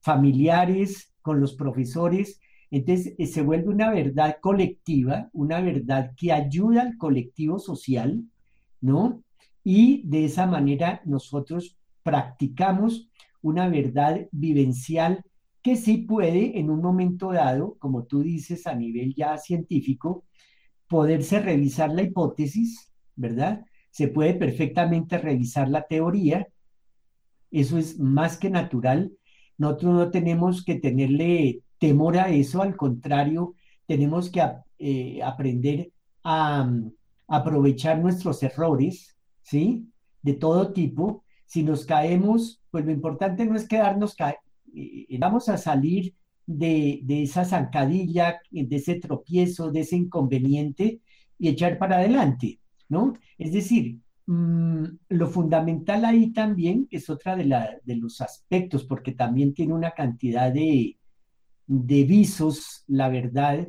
familiares, con los profesores. Entonces eh, se vuelve una verdad colectiva, una verdad que ayuda al colectivo social, ¿no? Y de esa manera nosotros practicamos una verdad vivencial que sí puede en un momento dado, como tú dices, a nivel ya científico, poderse revisar la hipótesis, ¿verdad? Se puede perfectamente revisar la teoría, eso es más que natural. Nosotros no tenemos que tenerle temor a eso, al contrario, tenemos que eh, aprender a, mm, aprovechar nuestros errores, ¿sí? De todo tipo. Si nos caemos, pues lo importante no es quedarnos eh, vamos a salir de, esa zancadilla, de ese tropiezo, de ese inconveniente y echar para adelante, ¿no? Es decir, mm, lo fundamental ahí también es otra de, de, los aspectos, porque también tiene una cantidad de, de visos, la verdad,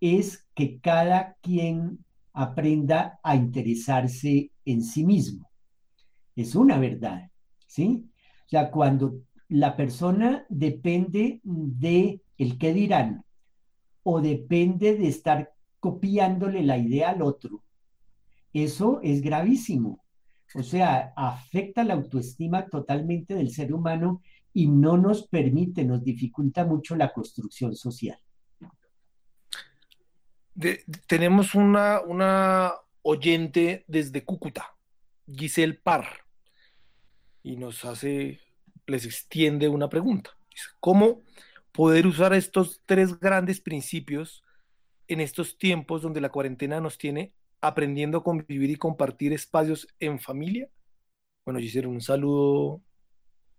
es que cada quien aprenda a interesarse en sí mismo. Es una verdad, ¿sí? O sea, cuando la persona depende de el qué dirán o depende de estar copiándole la idea al otro. Eso es gravísimo. O sea, afecta la autoestima totalmente del ser humano y no nos permite, nos dificulta mucho la construcción social. tenemos una, una oyente desde Cúcuta, Giselle Parr, y nos hace, les extiende una pregunta. ¿Cómo poder usar estos tres grandes principios en estos tiempos donde la cuarentena nos tiene aprendiendo a convivir y compartir espacios en familia? Bueno, Giselle, un saludo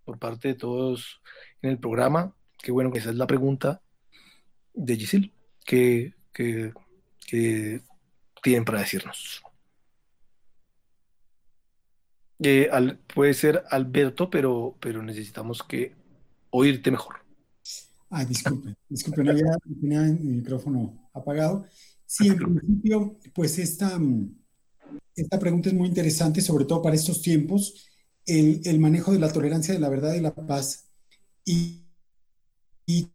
por parte de todos en el programa. Qué bueno que esa es la pregunta de Giselle que, que, tienen para decirnos. Eh, puede ser Alberto, pero, pero necesitamos que oírte mejor. Ah, disculpe, disculpe, no había, tenía el micrófono apagado. Sí, en principio, pues esta, esta pregunta es muy interesante, sobre todo para estos tiempos, el, el manejo de la tolerancia de la verdad y la paz. Y, y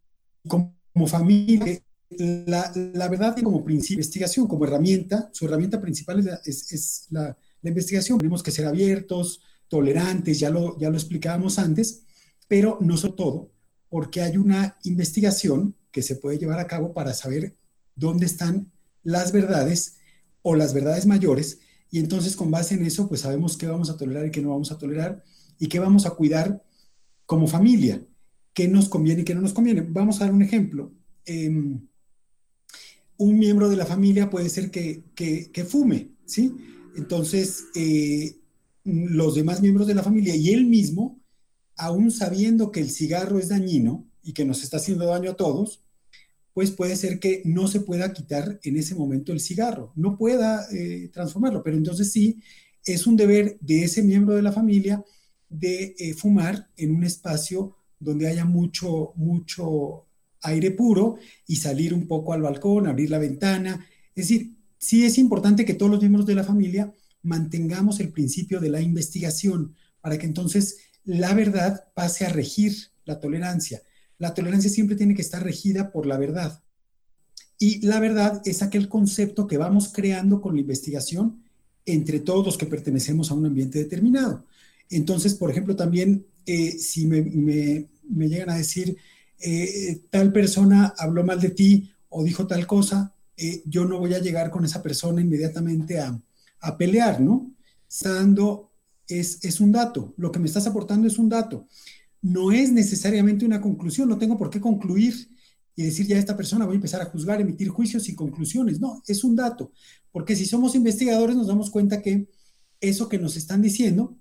como, familia, la, la, verdad como principio, investigación como herramienta, su herramienta principal es, es, la, la, investigación. Tenemos que ser abiertos, tolerantes, ya lo, ya lo explicábamos antes, pero no sobre todo, porque hay una investigación que se puede llevar a cabo para saber dónde están las verdades o las verdades mayores, y entonces con base en eso, pues sabemos qué vamos a tolerar y qué no vamos a tolerar, y qué vamos a cuidar como familia, qué nos conviene y qué no nos conviene. Vamos a dar un ejemplo. Em, un miembro de la familia puede ser que, que, fume, ¿sí? Entonces, eh, los demás miembros de la familia y él mismo, aún sabiendo que el cigarro es dañino y que nos está haciendo daño a todos, pues puede ser que no se pueda quitar en ese momento el cigarro, no pueda eh, transformarlo, pero entonces sí, es un deber de ese miembro de la familia de eh, fumar en un espacio donde haya mucho, mucho aire puro y salir un poco al balcón, abrir la ventana. Es decir, sí es importante que todos los miembros de la familia mantengamos el principio de la investigación para que entonces la verdad pase a regir la tolerancia la tolerancia siempre tiene que estar regida por la verdad. Y la verdad es aquel concepto que vamos creando con la investigación entre todos los que pertenecemos a un ambiente determinado. Entonces, por ejemplo, también eh, si me, llegan a decir, eh, tal persona habló mal de ti o dijo tal cosa, eh, yo no voy a llegar con esa persona inmediatamente a, a pelear, ¿no? Dando, es, es un dato, lo que me estás aportando es un dato no es necesariamente una conclusión, no tengo por qué concluir y decir ya a esta persona voy a empezar a juzgar, emitir juicios y conclusiones. No, es un dato, porque si somos investigadores nos damos cuenta que eso que nos están diciendo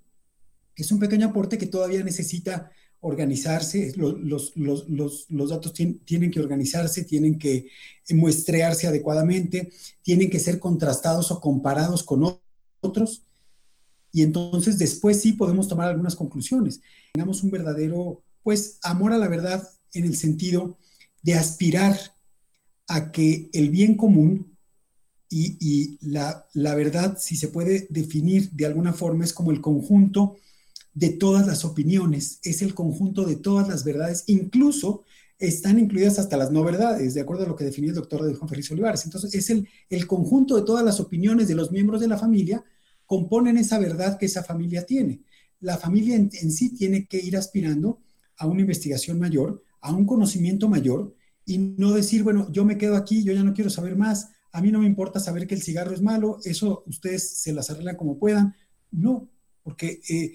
es un pequeño aporte que todavía necesita organizarse, los, los, datos tienen que organizarse, tienen que muestrearse adecuadamente, tienen que ser contrastados o comparados con otros, y entonces después sí podemos tomar algunas conclusiones. Tengamos un verdadero, pues, amor a la verdad en el sentido de aspirar a que el bien común y, la, la, verdad, si se puede definir de alguna forma, es como el conjunto de todas las opiniones, es el conjunto de todas las verdades, incluso están incluidas hasta las no verdades, de acuerdo a lo que definió el doctor Juan Félix Olivares. Entonces, es el, el conjunto de todas las opiniones de los miembros de la familia componen esa verdad que esa familia tiene la familia en, sí tiene que ir aspirando a una investigación mayor, a un conocimiento mayor y no decir, bueno, yo me quedo aquí, yo ya no quiero saber más, a mí no me importa saber que el cigarro es malo, eso ustedes se las arreglan como puedan. No, porque eh,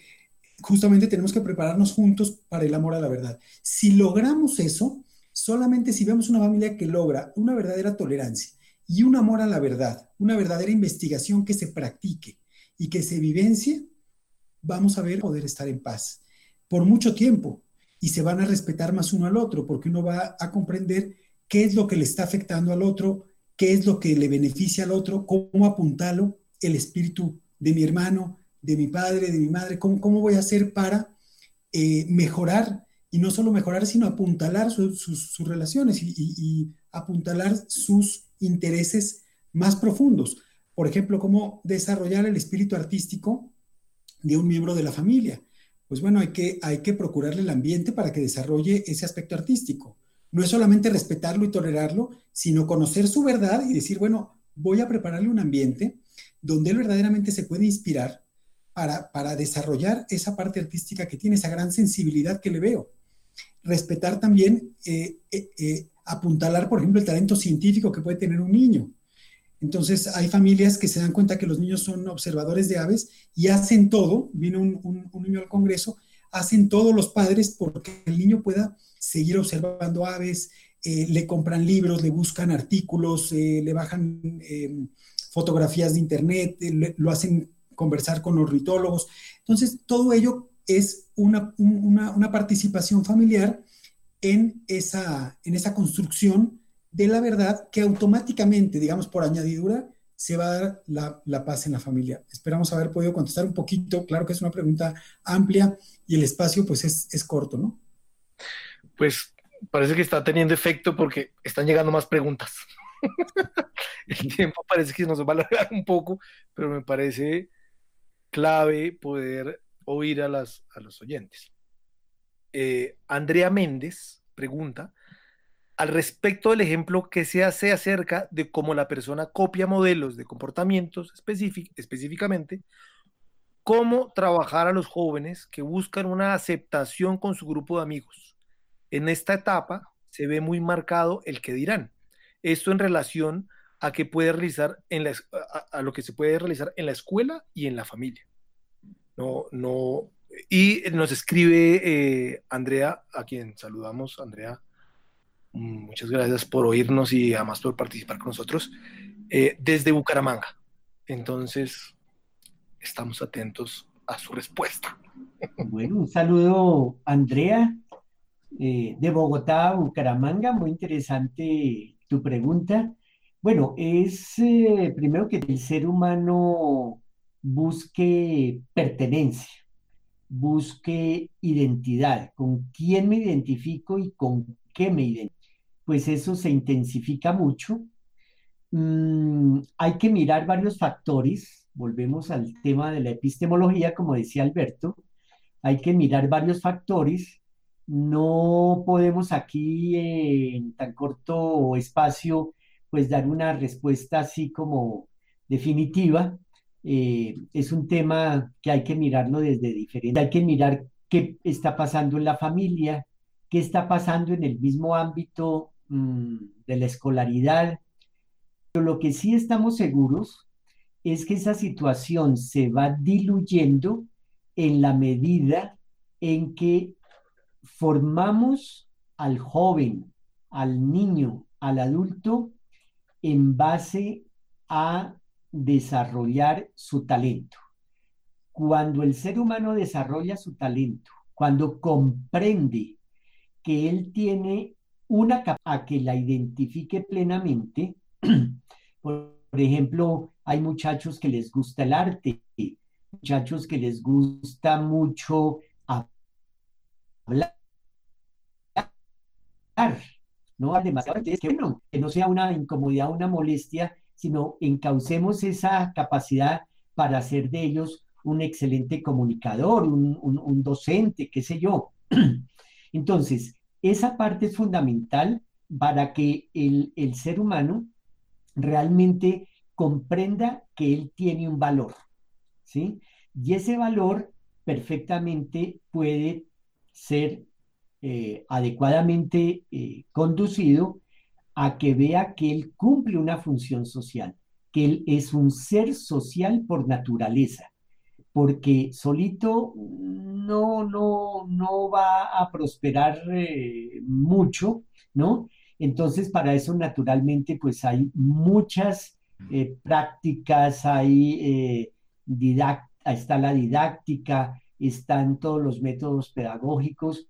justamente tenemos que prepararnos juntos para el amor a la verdad. Si logramos eso, solamente si vemos una familia que logra una verdadera tolerancia y un amor a la verdad, una verdadera investigación que se practique y que se vivencie, vamos a ver poder estar en paz por mucho tiempo y se van a respetar más uno al otro porque uno va a comprender qué es lo que le está afectando al otro, qué es lo que le beneficia al otro, cómo apuntarlo el espíritu de mi hermano, de mi padre, de mi madre, cómo, cómo voy a hacer para eh, mejorar y no solo mejorar, sino apuntalar sus relaciones y, y apuntalar sus intereses más profundos. Por ejemplo, cómo desarrollar el espíritu artístico de un miembro de la familia. Pues bueno, hay que, hay que procurarle el ambiente para que desarrolle ese aspecto artístico. no es solamente respetarlo y tolerarlo, sino conocer su verdad y decir, bueno, voy a prepararle un ambiente donde él verdaderamente se puede inspirar para, desarrollar esa parte artística que tiene, esa gran sensibilidad que le veo. Respetar también, eh, eh, eh, apuntalar, por ejemplo, el talento científico que puede tener un niño. Entonces, hay familias que se dan cuenta que los niños son observadores de aves y hacen todo, vino un, niño al Congreso, hacen todos los padres porque el niño pueda seguir observando aves, le compran libros, le buscan artículos, le bajan fotografías de internet, lo hacen conversar con ornitólogos. Entonces, todo ello es una, participación familiar en esa, en esa construcción de la verdad que automáticamente, digamos por añadidura, se va a dar la, paz en la familia. Esperamos haber podido contestar un poquito, claro que es una pregunta amplia y el espacio pues es, es corto, ¿no? Pues parece que está teniendo efecto porque están llegando más preguntas. el tiempo parece que nos va a alargar un poco, pero me parece clave poder oír a, las, a los oyentes. Eh, Andrea Méndez pregunta, al respecto del ejemplo que se hace acerca de cómo la persona copia modelos de comportamientos específicamente, cómo trabajar a los jóvenes que buscan una aceptación con su grupo de amigos. En esta etapa se ve muy marcado el que dirán. Esto en relación a que puede realizar en la, a, lo que se puede realizar en la escuela y en la familia. No, no, y nos escribe eh, Andrea, a quien saludamos, Andrea. Muchas gracias por oírnos y además por participar con nosotros eh, desde Bucaramanga. Entonces, estamos atentos a su respuesta. Bueno, un saludo, Andrea, eh, de Bogotá, Bucaramanga. Muy interesante tu pregunta. Bueno, es eh, primero que el ser humano busque pertenencia, busque identidad, con quién me identifico y con qué me identifico. Pues eso se intensifica mucho. Mm, hay que mirar varios factores. Volvemos al tema de la epistemología, como decía Alberto. Hay que mirar varios factores. No podemos aquí en tan corto espacio pues dar una respuesta así como definitiva. Eh, es un tema que hay que mirarlo desde diferente. Hay que mirar qué está pasando en la familia, qué está pasando en el mismo ámbito mm, de la escolaridad. Pero lo que sí estamos seguros es que esa situación se va diluyendo en la medida en que formamos al joven, al niño, al adulto en base a desarrollar su talento. Cuando el ser humano desarrolla su talento, cuando comprende que él tiene una capacidad que la identifique plenamente, por ejemplo, hay muchachos que les gusta el arte, muchachos que les gusta mucho hablar, no que que no sea una incomodidad, una molestia, sino encaucemos esa capacidad para hacer de ellos un excelente comunicador, un, docente, qué sé yo. Entonces, esa parte es fundamental para que el, el ser humano realmente comprenda que él tiene un valor, ¿sí? Y ese valor perfectamente puede ser eh, adecuadamente eh, conducido a que vea que él cumple una función social, que él es un ser social por naturaleza, porque solito no, no, no va a prosperar eh, mucho, ¿no? Entonces, para eso naturalmente, pues hay muchas prácticas, hay está la didáctica, están todos los métodos pedagógicos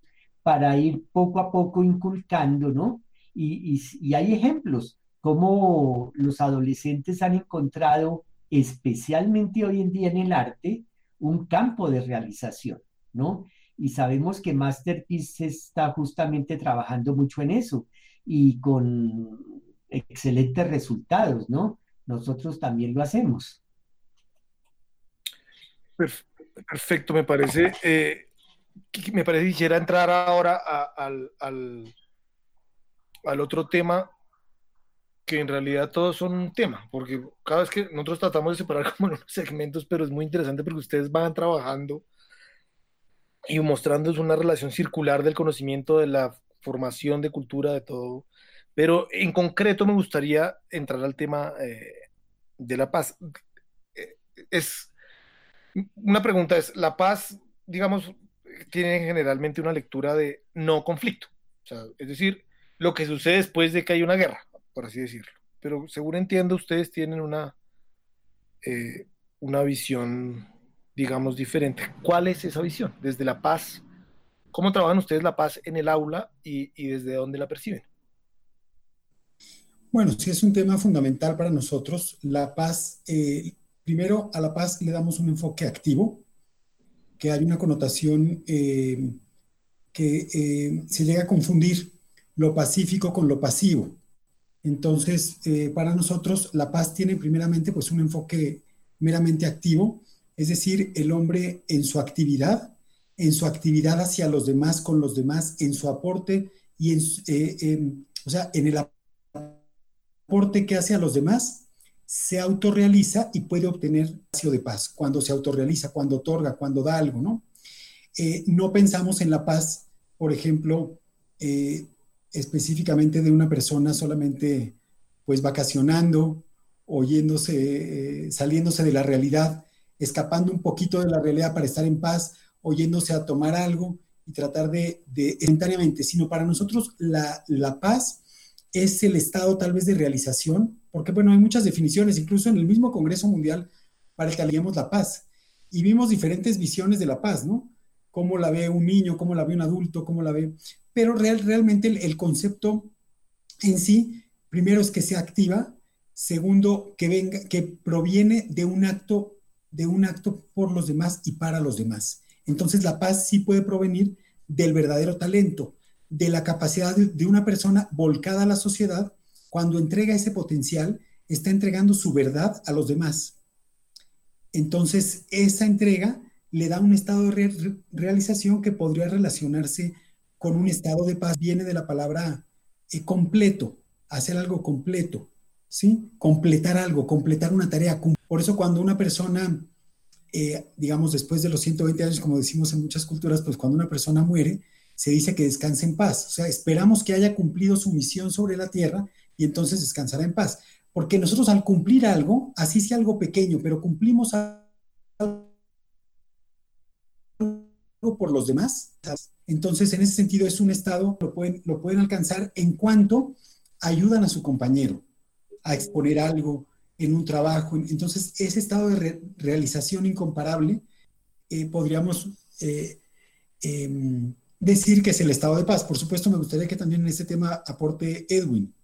para ir poco a poco inculcando, ¿no? Y, hay ejemplos, como los adolescentes han encontrado, especialmente hoy en día en el arte, un campo de realización, ¿no? Y sabemos que Masterpiece está justamente trabajando mucho en eso y con excelentes resultados, ¿no? Nosotros también lo hacemos. Perfecto, me parece. Eh, me parece que quisiera entrar ahora al, al otro tema, que en realidad todos son un tema, porque cada vez que nosotros tratamos de separar como unos segmentos, pero es muy interesante porque ustedes van trabajando y mostrándonos una relación circular del conocimiento, de la formación, de cultura, de todo. Pero en concreto me gustaría entrar al tema eh, de la paz. Eh, es una pregunta es, la paz, digamos, tiene generalmente una lectura de no conflicto. es decir, lo que sucede después de que hay una guerra, por así decirlo. Pero según entiendo, ustedes tienen una, eh, una visión, digamos, diferente. ¿Cuál es esa visión? Desde la paz, ¿cómo trabajan ustedes la paz en el aula y, desde dónde la perciben? Bueno, sí es un tema fundamental para nosotros. La paz, eh, primero a la paz le damos un enfoque activo, que hay una connotación eh, que eh, se llega a confundir lo pacífico con lo pasivo. Entonces, eh, para nosotros, la paz tiene primeramente pues un enfoque meramente activo, es decir, el hombre en su actividad, en su actividad hacia los demás, con los demás, en su aporte y en, o sea, en el aporte que hace a los demás, se autorrealiza y puede obtener espacio de paz. Cuando se autorrealiza, cuando otorga, cuando da algo, ¿no? Eh, no pensamos en la paz, por ejemplo, eh, específicamente de una persona solamente pues vacacionando, oyéndose, eh, saliéndose de la realidad, escapando un poquito de la realidad para estar en paz, oyéndose a tomar algo y tratar de, de sino para nosotros la, la paz es el estado tal vez de realización, porque bueno, hay muchas definiciones, incluso en el mismo Congreso Mundial para que aliemos la paz, y vimos diferentes visiones de la paz, ¿no? Cómo la ve un niño, cómo la ve un adulto, cómo la ve, pero real, realmente el, concepto en sí, primero es que sea activa, segundo, que proviene de un acto, de un acto por los demás y para los demás. Entonces la paz sí puede provenir del verdadero talento, de la capacidad de, una persona volcada a la sociedad, cuando entrega ese potencial, está entregando su verdad a los demás. Entonces, esa entrega le da un estado de realización que podría relacionarse con un estado de paz. Viene de la palabra eh, completo, hacer algo completo, ¿sí? Completar algo, completar una tarea. Por eso cuando una persona, eh, digamos, después de los 120 años, como decimos en muchas culturas, pues cuando una persona muere, se dice que descanse en paz. O sea, esperamos que haya cumplido su misión sobre la tierra y entonces descansará en paz. Porque nosotros al cumplir algo, así sea algo pequeño, pero cumplimos algo por los demás, entonces en ese sentido es un estado, lo pueden, lo pueden alcanzar en cuanto ayudan a su compañero a exponer algo en un trabajo. Entonces ese estado de realización incomparable eh, podríamos... Eh, em, decir que es el estado de paz. Por supuesto, me gustaría que también en este tema aporte Edwin.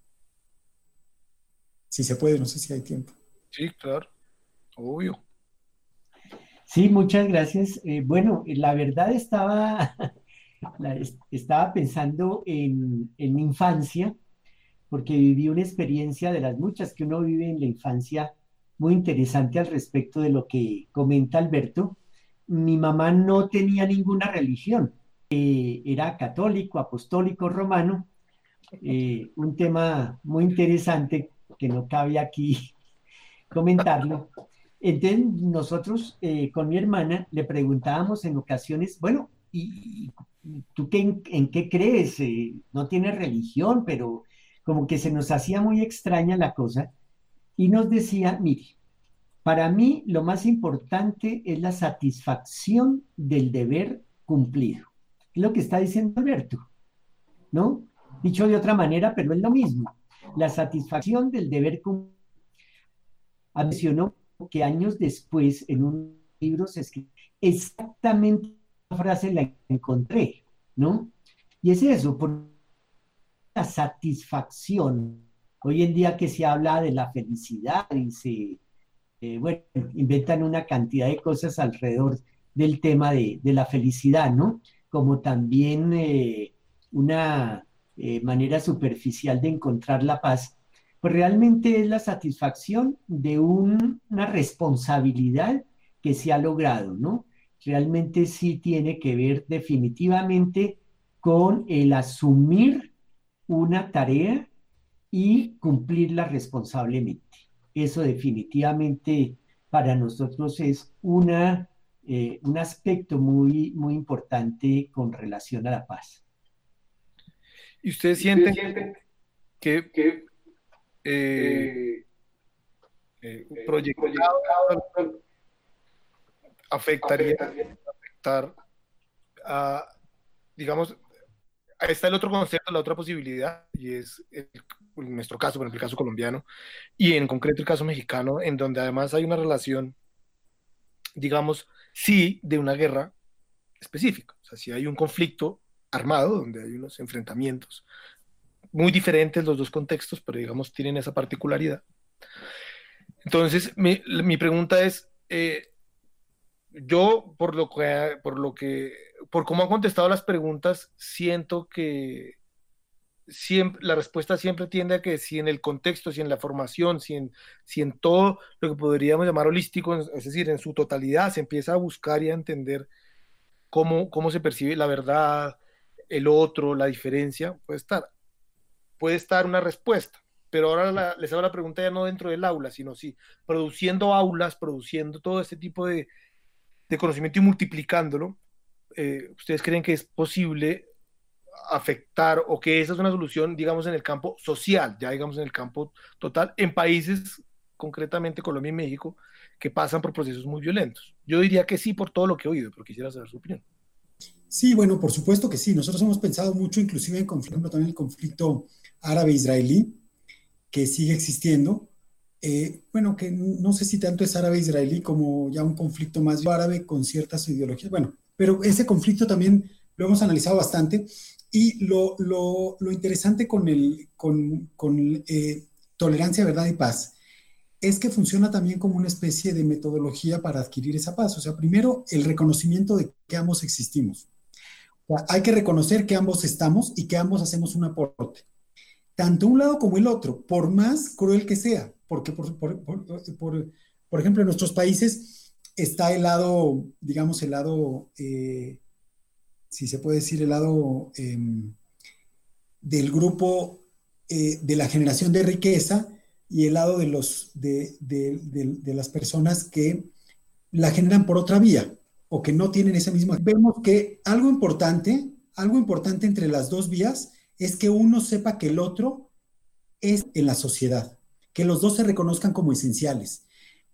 Si se puede, no sé si hay tiempo. Sí, claro, obvio. Sí, muchas gracias. Eh, bueno, la verdad estaba, estaba pensando en, en mi infancia, porque viví una experiencia de las muchas que uno vive en la infancia muy interesante al respecto de lo que comenta Alberto. Mi mamá no tenía ninguna religión era católico, apostólico, romano, eh, un tema muy interesante que no cabe aquí comentarlo. Entonces nosotros eh, con mi hermana le preguntábamos en ocasiones, bueno, ¿y tú qué, en, qué crees? Eh, no tienes religión, pero como que se nos hacía muy extraña la cosa y nos decía, mire, para mí lo más importante es la satisfacción del deber cumplido lo que está diciendo Alberto, ¿no? Dicho de otra manera, pero es lo mismo. La satisfacción del deber cumplido. Mencionó que años después, en un libro se escribe exactamente la frase la encontré, ¿no? Y es eso, por la satisfacción. Hoy en día que se habla de la felicidad y se, eh, bueno, inventan una cantidad de cosas alrededor del tema de, de la felicidad, ¿no? como también eh, una eh, manera superficial de encontrar la paz, pues realmente es la satisfacción de una responsabilidad que se ha logrado, ¿no? Realmente sí tiene que ver definitivamente con el asumir una tarea y cumplirla responsablemente. Eso definitivamente para nosotros es una, eh, un aspecto muy, muy importante con relación a la paz. ¿Y ustedes sienten que, que eh, eh, un proyecto afectaría, afectar a, digamos, ahí está el otro concepto, la otra posibilidad, y es en nuestro caso, por ejemplo, el caso colombiano, y en concreto el caso mexicano, en donde además hay una relación, digamos, sí, de una guerra específica. O sea, si hay un conflicto armado, donde hay unos enfrentamientos muy diferentes los dos contextos, pero digamos, tienen esa particularidad. Entonces, mi, mi pregunta es, eh, yo, por lo que, por lo que, por cómo han contestado las preguntas, siento que siempre, la respuesta siempre tiende a que si en el contexto, si en la formación, si en, si en todo lo que podríamos llamar holístico, es decir, en su totalidad, se empieza a buscar y a entender cómo, cómo se percibe la verdad, el otro, la diferencia, puede estar, puede estar una respuesta. Pero ahora les hago la pregunta ya no dentro del aula, sino sí, produciendo aulas, produciendo todo este tipo de, de conocimiento y multiplicándolo, eh, ¿ustedes creen que es posible afectar o que esa es una solución, digamos, en el campo social, ya digamos en el campo total, en países, concretamente Colombia y México, que pasan por procesos muy violentos? Yo diría que sí por todo lo que he oído, pero quisiera saber su opinión. Sí, bueno, por supuesto que sí. Nosotros hemos pensado mucho, inclusive en el conflicto árabe-israelí, que sigue existiendo, eh, bueno, que no sé si tanto es árabe-israelí como ya un conflicto más árabe con ciertas ideologías. Bueno, pero ese conflicto también lo hemos analizado bastante y lo, lo, lo interesante con, el, con, con eh, tolerancia, verdad y paz es que funciona también como una especie de metodología para adquirir esa paz. O sea, primero, el reconocimiento de que ambos existimos. Hay que reconocer que ambos estamos y que ambos hacemos un aporte. Tanto un lado como el otro, por más cruel que sea porque por, por, ejemplo en nuestros países está el lado, digamos, el lado, eh, si se puede decir, el lado em, del grupo eh, de la generación de riqueza y el lado de, los, de, de, las personas que la generan por otra vía o que no tienen ese mismo. Vemos que algo importante, algo importante entre las dos vías es que uno sepa que el otro es en la sociedad que los dos se reconozcan como esenciales.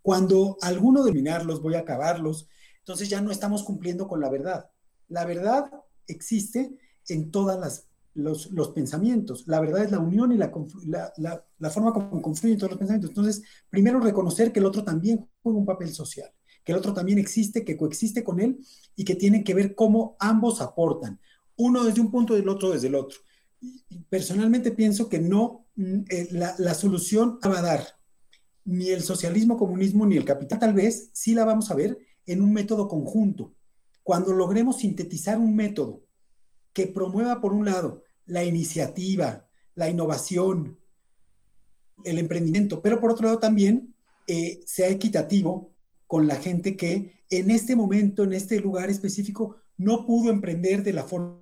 Cuando alguno terminarlos, voy a acabarlos, entonces ya no estamos cumpliendo con la verdad. La verdad existe en todos los, pensamientos. La verdad es la unión y la, la, forma como confluyen todos los pensamientos. Entonces, primero reconocer que el otro también juega un papel social, que el otro también existe, que coexiste con él y que tienen que ver cómo ambos aportan, uno desde un punto y el otro desde el otro. Personalmente pienso que no Mm, eh, la, solución va a dar ni el socialismo, comunismo, ni el capital. Tal vez sí la vamos a ver en un método conjunto. Cuando logremos sintetizar un método que promueva, por un lado, la iniciativa, la innovación, el emprendimiento, pero por otro lado también eh, sea equitativo con la gente que en este momento, en este lugar específico, no pudo emprender de la forma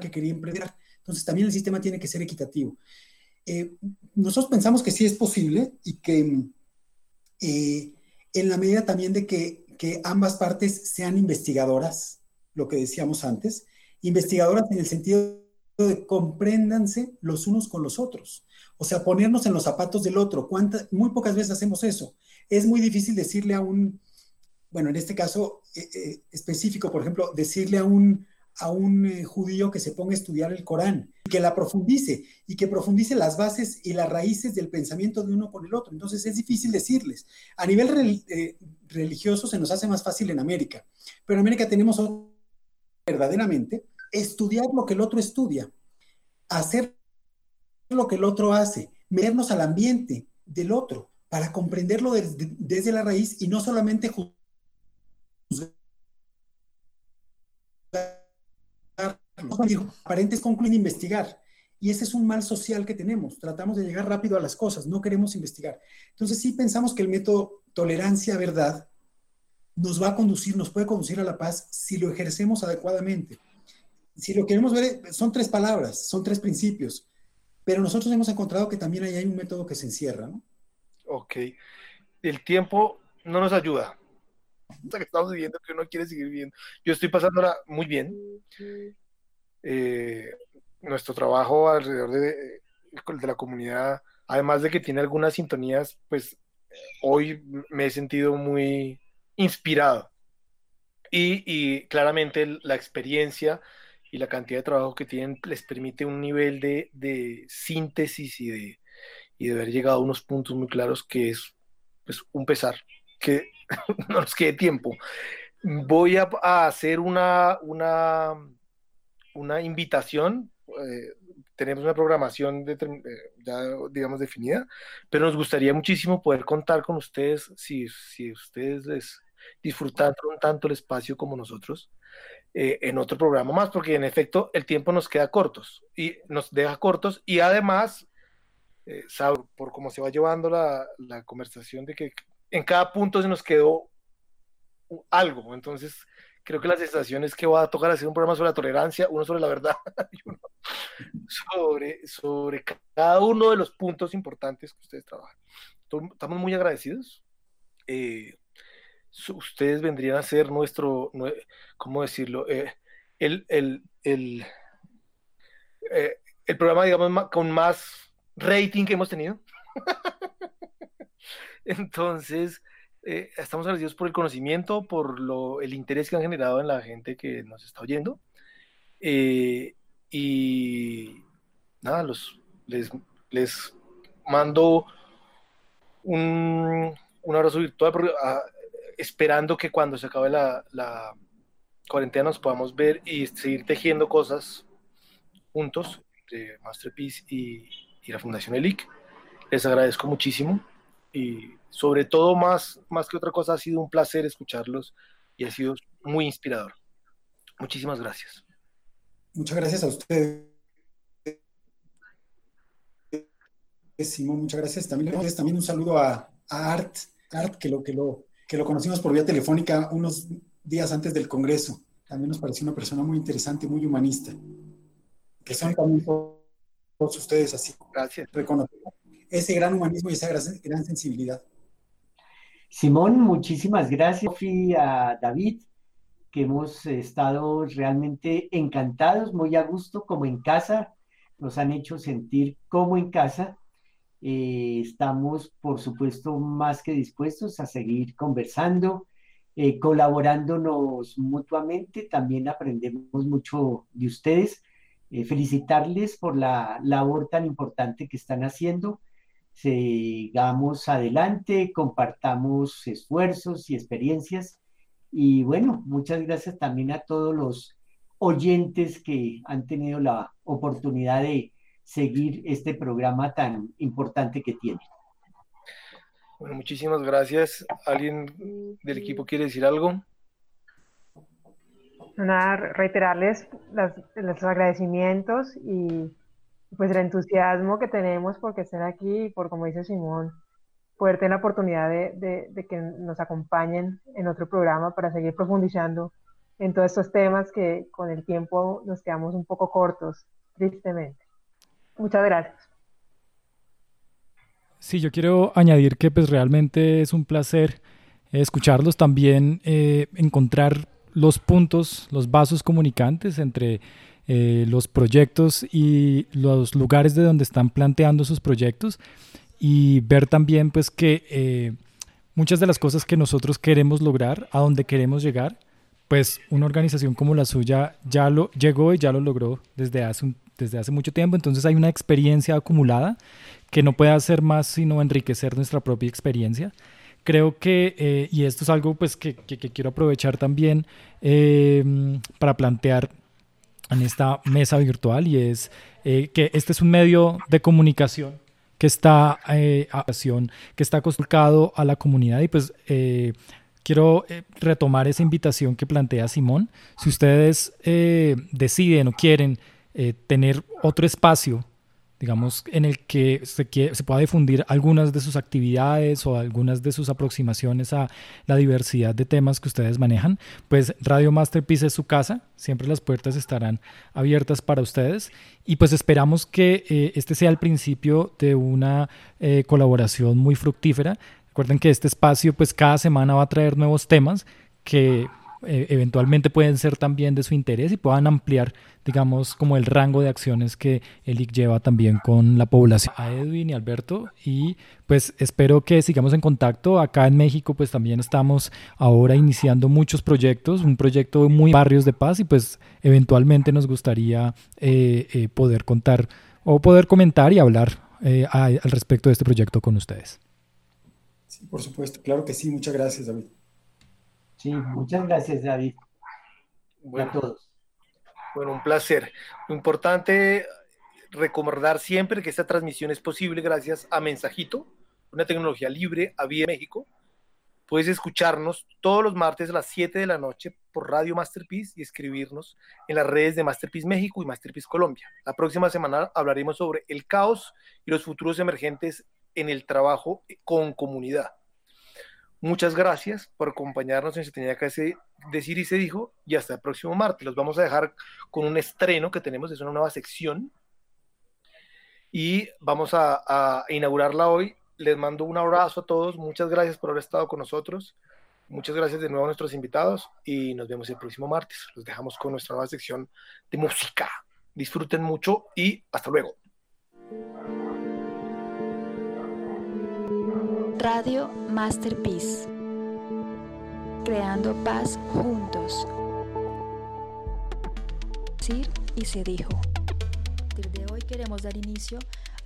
que quería emprender. Entonces también el sistema tiene que ser equitativo. Eh, nosotros pensamos que sí es posible y que eh, en la medida también de que, que, ambas partes sean investigadoras, lo que decíamos antes, investigadoras en el sentido de compréndanse los unos con los otros. O sea, ponernos en los zapatos del otro. muy pocas veces hacemos eso. Es muy difícil decirle a un, bueno, en este caso eh, específico, por ejemplo, decirle a un, a un eh, judío que se ponga a estudiar el Corán, que la profundice y que profundice las bases y las raíces del pensamiento de uno con el otro. Entonces es difícil decirles. A nivel eh, religioso se nos hace más fácil en América, pero en América tenemos verdaderamente estudiar lo que el otro estudia, hacer lo que el otro hace, meternos al ambiente del otro para comprenderlo desde, desde la raíz y no solamente juzgar los aparentes concluyen investigar. Y ese es un mal social que tenemos. Tratamos de llegar rápido a las cosas, no queremos investigar. Entonces sí pensamos que el método tolerancia-verdad nos va a conducir, nos puede conducir a la paz si lo ejercemos adecuadamente. si lo queremos ver, son tres palabras, son tres principios, pero nosotros hemos encontrado que también ahí hay un método que se encierra, ¿no? Ok. El tiempo no nos ayuda. O sea, que estamos viviendo que uno quiere seguir viviendo. Yo estoy pasándola muy bien. Eh, nuestro trabajo alrededor de, de la comunidad, además de que tiene algunas sintonías, pues hoy me he sentido muy inspirado. Y, y claramente la experiencia y la cantidad de trabajo que tienen les permite un nivel de, de síntesis y de, y de haber llegado a unos puntos muy claros que es pues, un pesar que no nos quede tiempo. Voy a, hacer una, una, una invitación. Eh, tenemos una programación eh, ya, digamos, definida, pero nos gustaría muchísimo poder contar con ustedes si, si ustedes les disfrutaron tanto el espacio como nosotros eh, en otro programa más, porque en efecto el tiempo nos queda cortos y nos deja cortos y además, eh, por cómo se va llevando la, la conversación de que en cada punto se nos quedó algo, entonces creo que la sensación es que va a tocar hacer un programa sobre la tolerancia, uno sobre la verdad y uno sobre, sobre cada uno de los puntos importantes que ustedes trabajan. Estamos muy agradecidos. Eh, ustedes vendrían a ser nuestro, ¿cómo decirlo? Eh, el, el, el, eh, el, programa, digamos, con más rating que hemos tenido. Entonces, eh, estamos agradecidos por el conocimiento, por lo, el interés que han generado en la gente que nos está oyendo. y nada, los, les, les mando un, un abrazo virtual. A, esperando que cuando se acabe la, la cuarentena nos podamos ver y seguir tejiendo cosas juntos entre Masterpiece y, y la Fundación ELIC. Les agradezco muchísimo y sobre todo más, más que otra cosa ha sido un placer escucharlos y ha sido muy inspirador. Muchísimas gracias. Muchas gracias a usted. Simón, muchas gracias. También, también un saludo a, a Art, Art, que lo que lo que lo conocimos por vía telefónica unos días antes del Congreso. También nos pareció una persona muy interesante muy humanista. Que son también todos ustedes así. Gracias. Reconocer ese gran humanismo y esa gran sensibilidad. Simón, muchísimas gracias, Sofi, a David, que hemos estado realmente encantados, muy a gusto, como en casa. Nos han hecho sentir como en casa eh, estamos, por supuesto, más que dispuestos a seguir conversando, eh, colaborándonos mutuamente. También aprendemos mucho de ustedes. Eh, felicitarles por la labor tan importante que están haciendo. Sigamos adelante, compartamos esfuerzos y experiencias. Y bueno, muchas gracias también a todos los oyentes que han tenido la oportunidad de seguir este programa tan importante que tiene. Bueno, muchísimas gracias. ¿Alguien del equipo quiere decir algo? Nada, reiterarles los agradecimientos y pues el entusiasmo que tenemos porque estén aquí y por, como dice Simón, poder tener la oportunidad de, de, que nos acompañen en otro programa para seguir profundizando en todos estos temas que con el tiempo nos quedamos un poco cortos, tristemente. Muchas gracias. Sí, yo quiero añadir que pues realmente es un placer escucharlos también, eh, encontrar los puntos, los vasos comunicantes entre eh, los proyectos y los lugares de donde están planteando sus proyectos y ver también pues que eh, muchas de las cosas que nosotros queremos lograr, a donde queremos llegar, pues una organización como la suya ya lo llegó y ya lo logró desde hace desde hace mucho tiempo, entonces hay una experiencia acumulada que no puede hacer más sino enriquecer nuestra propia experiencia. Creo que, eh, y esto es algo pues que, que, quiero aprovechar también em, para plantear en esta mesa virtual, y es eh, que este es un medio de comunicación que está, eh, que está acostumbrado a la comunidad y pues quiero retomar esa invitación que plantea Simón. Si ustedes deciden o quieren tener otro espacio digamos, en el que se, se pueda difundir algunas de sus actividades o algunas de sus aproximaciones a la diversidad de temas que ustedes manejan, pues Radio Masterpiece es su casa, siempre las puertas estarán abiertas para ustedes y pues esperamos que eh, este sea el principio de una eh, colaboración muy fructífera. Recuerden que este espacio pues cada semana va a traer nuevos temas que eh, eventualmente pueden ser también de su interés y puedan ampliar, digamos, como el rango de acciones que el IC lleva también con la población. A Edwin y Alberto, y pues espero que sigamos en contacto. Acá en México, pues también estamos ahora iniciando muchos proyectos, un proyecto muy barrios de paz, y pues eventualmente nos gustaría eh, eh, poder contar o poder comentar y hablar al respecto de este proyecto con ustedes. Sí, por supuesto, claro que sí. Muchas gracias, David. Sí, muchas gracias, David. Bueno, a todos. Bueno, un placer. Lo importante recordar siempre que esta transmisión es posible gracias a Mensajito, una tecnología libre, a Vía México. Puedes escucharnos todos los martes a las 7 de la noche por Radio Masterpiece y escribirnos en las redes de Masterpiece México y Masterpiece Colombia. La próxima semana hablaremos sobre el caos y los futuros emergentes en el trabajo con comunidad. Muchas gracias por acompañarnos en Se tenía que decir y se dijo y hasta el próximo martes. Los vamos a dejar con un estreno que tenemos, es una nueva sección y vamos a, inaugurarla hoy. Les mando un abrazo a todos, muchas gracias por haber estado con nosotros. Muchas gracias de nuevo a nuestros invitados y nos vemos el próximo martes. Los dejamos con nuestra nueva sección de música. Disfruten mucho y hasta luego. Radio Masterpiece. Creando paz juntos. Decir y se dijo. A partir de hoy queremos dar inicio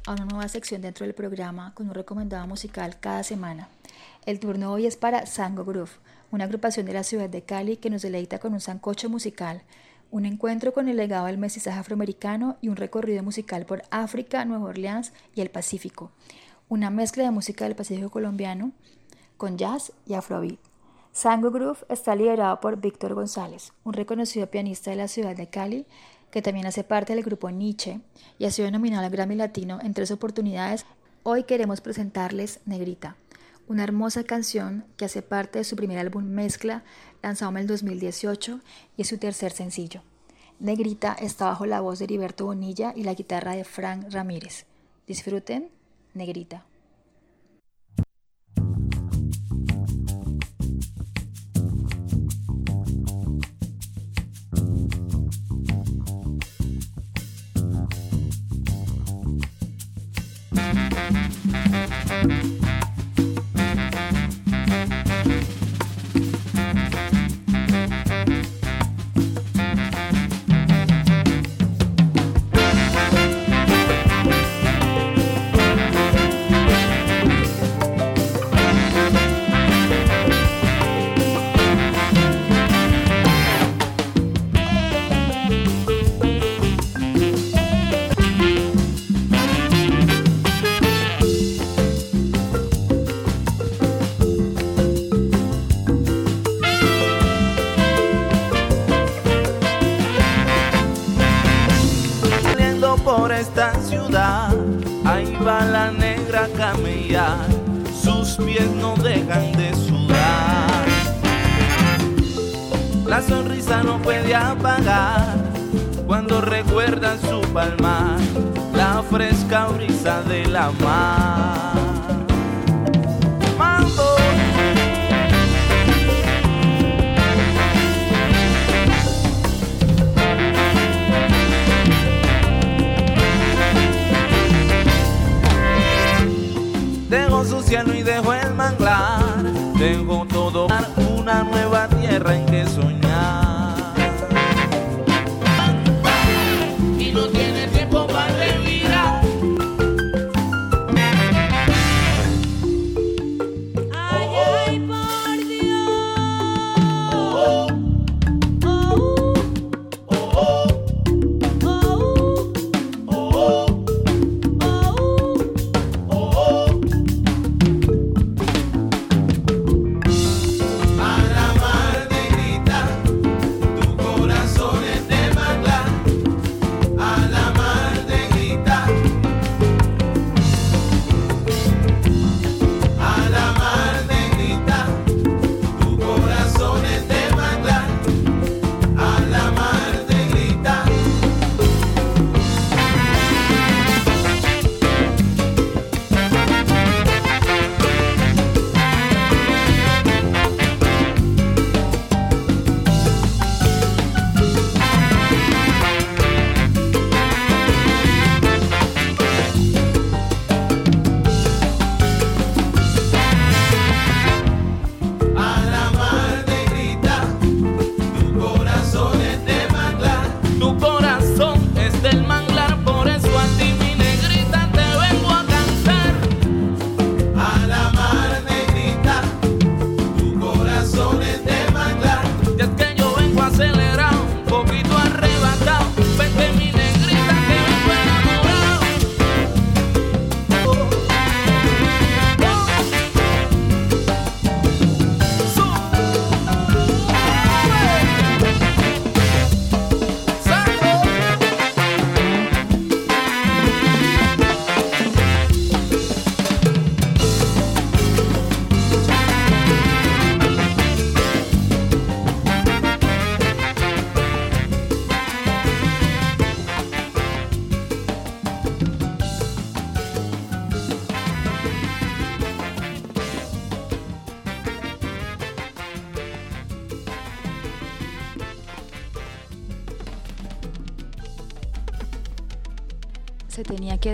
a una nueva sección dentro del programa con un recomendado musical cada semana. El turno hoy es para Sango Groove, una agrupación de la ciudad de Cali que nos deleita con un sancocho musical, un encuentro con el legado del mestizaje afroamericano y un recorrido musical por África, Nueva Orleans y el Pacífico una mezcla de música del Pacífico colombiano con jazz y afrobeat. Sango Groove está liderado por Víctor González, un reconocido pianista de la ciudad de Cali, que también hace parte del grupo Nietzsche y ha sido nominado al Grammy Latino en tres oportunidades. Hoy queremos presentarles Negrita, una hermosa canción que hace parte de su primer álbum Mezcla, lanzado en el 2018 y es su tercer sencillo. Negrita está bajo la voz de Heriberto Bonilla y la guitarra de Frank Ramírez. Disfruten negrita. esta ciudad. Ahí va la negra camellar, sus pies no dejan de sudar. La sonrisa no puede apagar cuando recuerdan su palmar, la fresca brisa de la mar. Tengo todo para una nueva tierra en que soñar.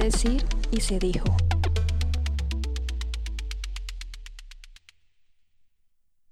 Decir y se dijo.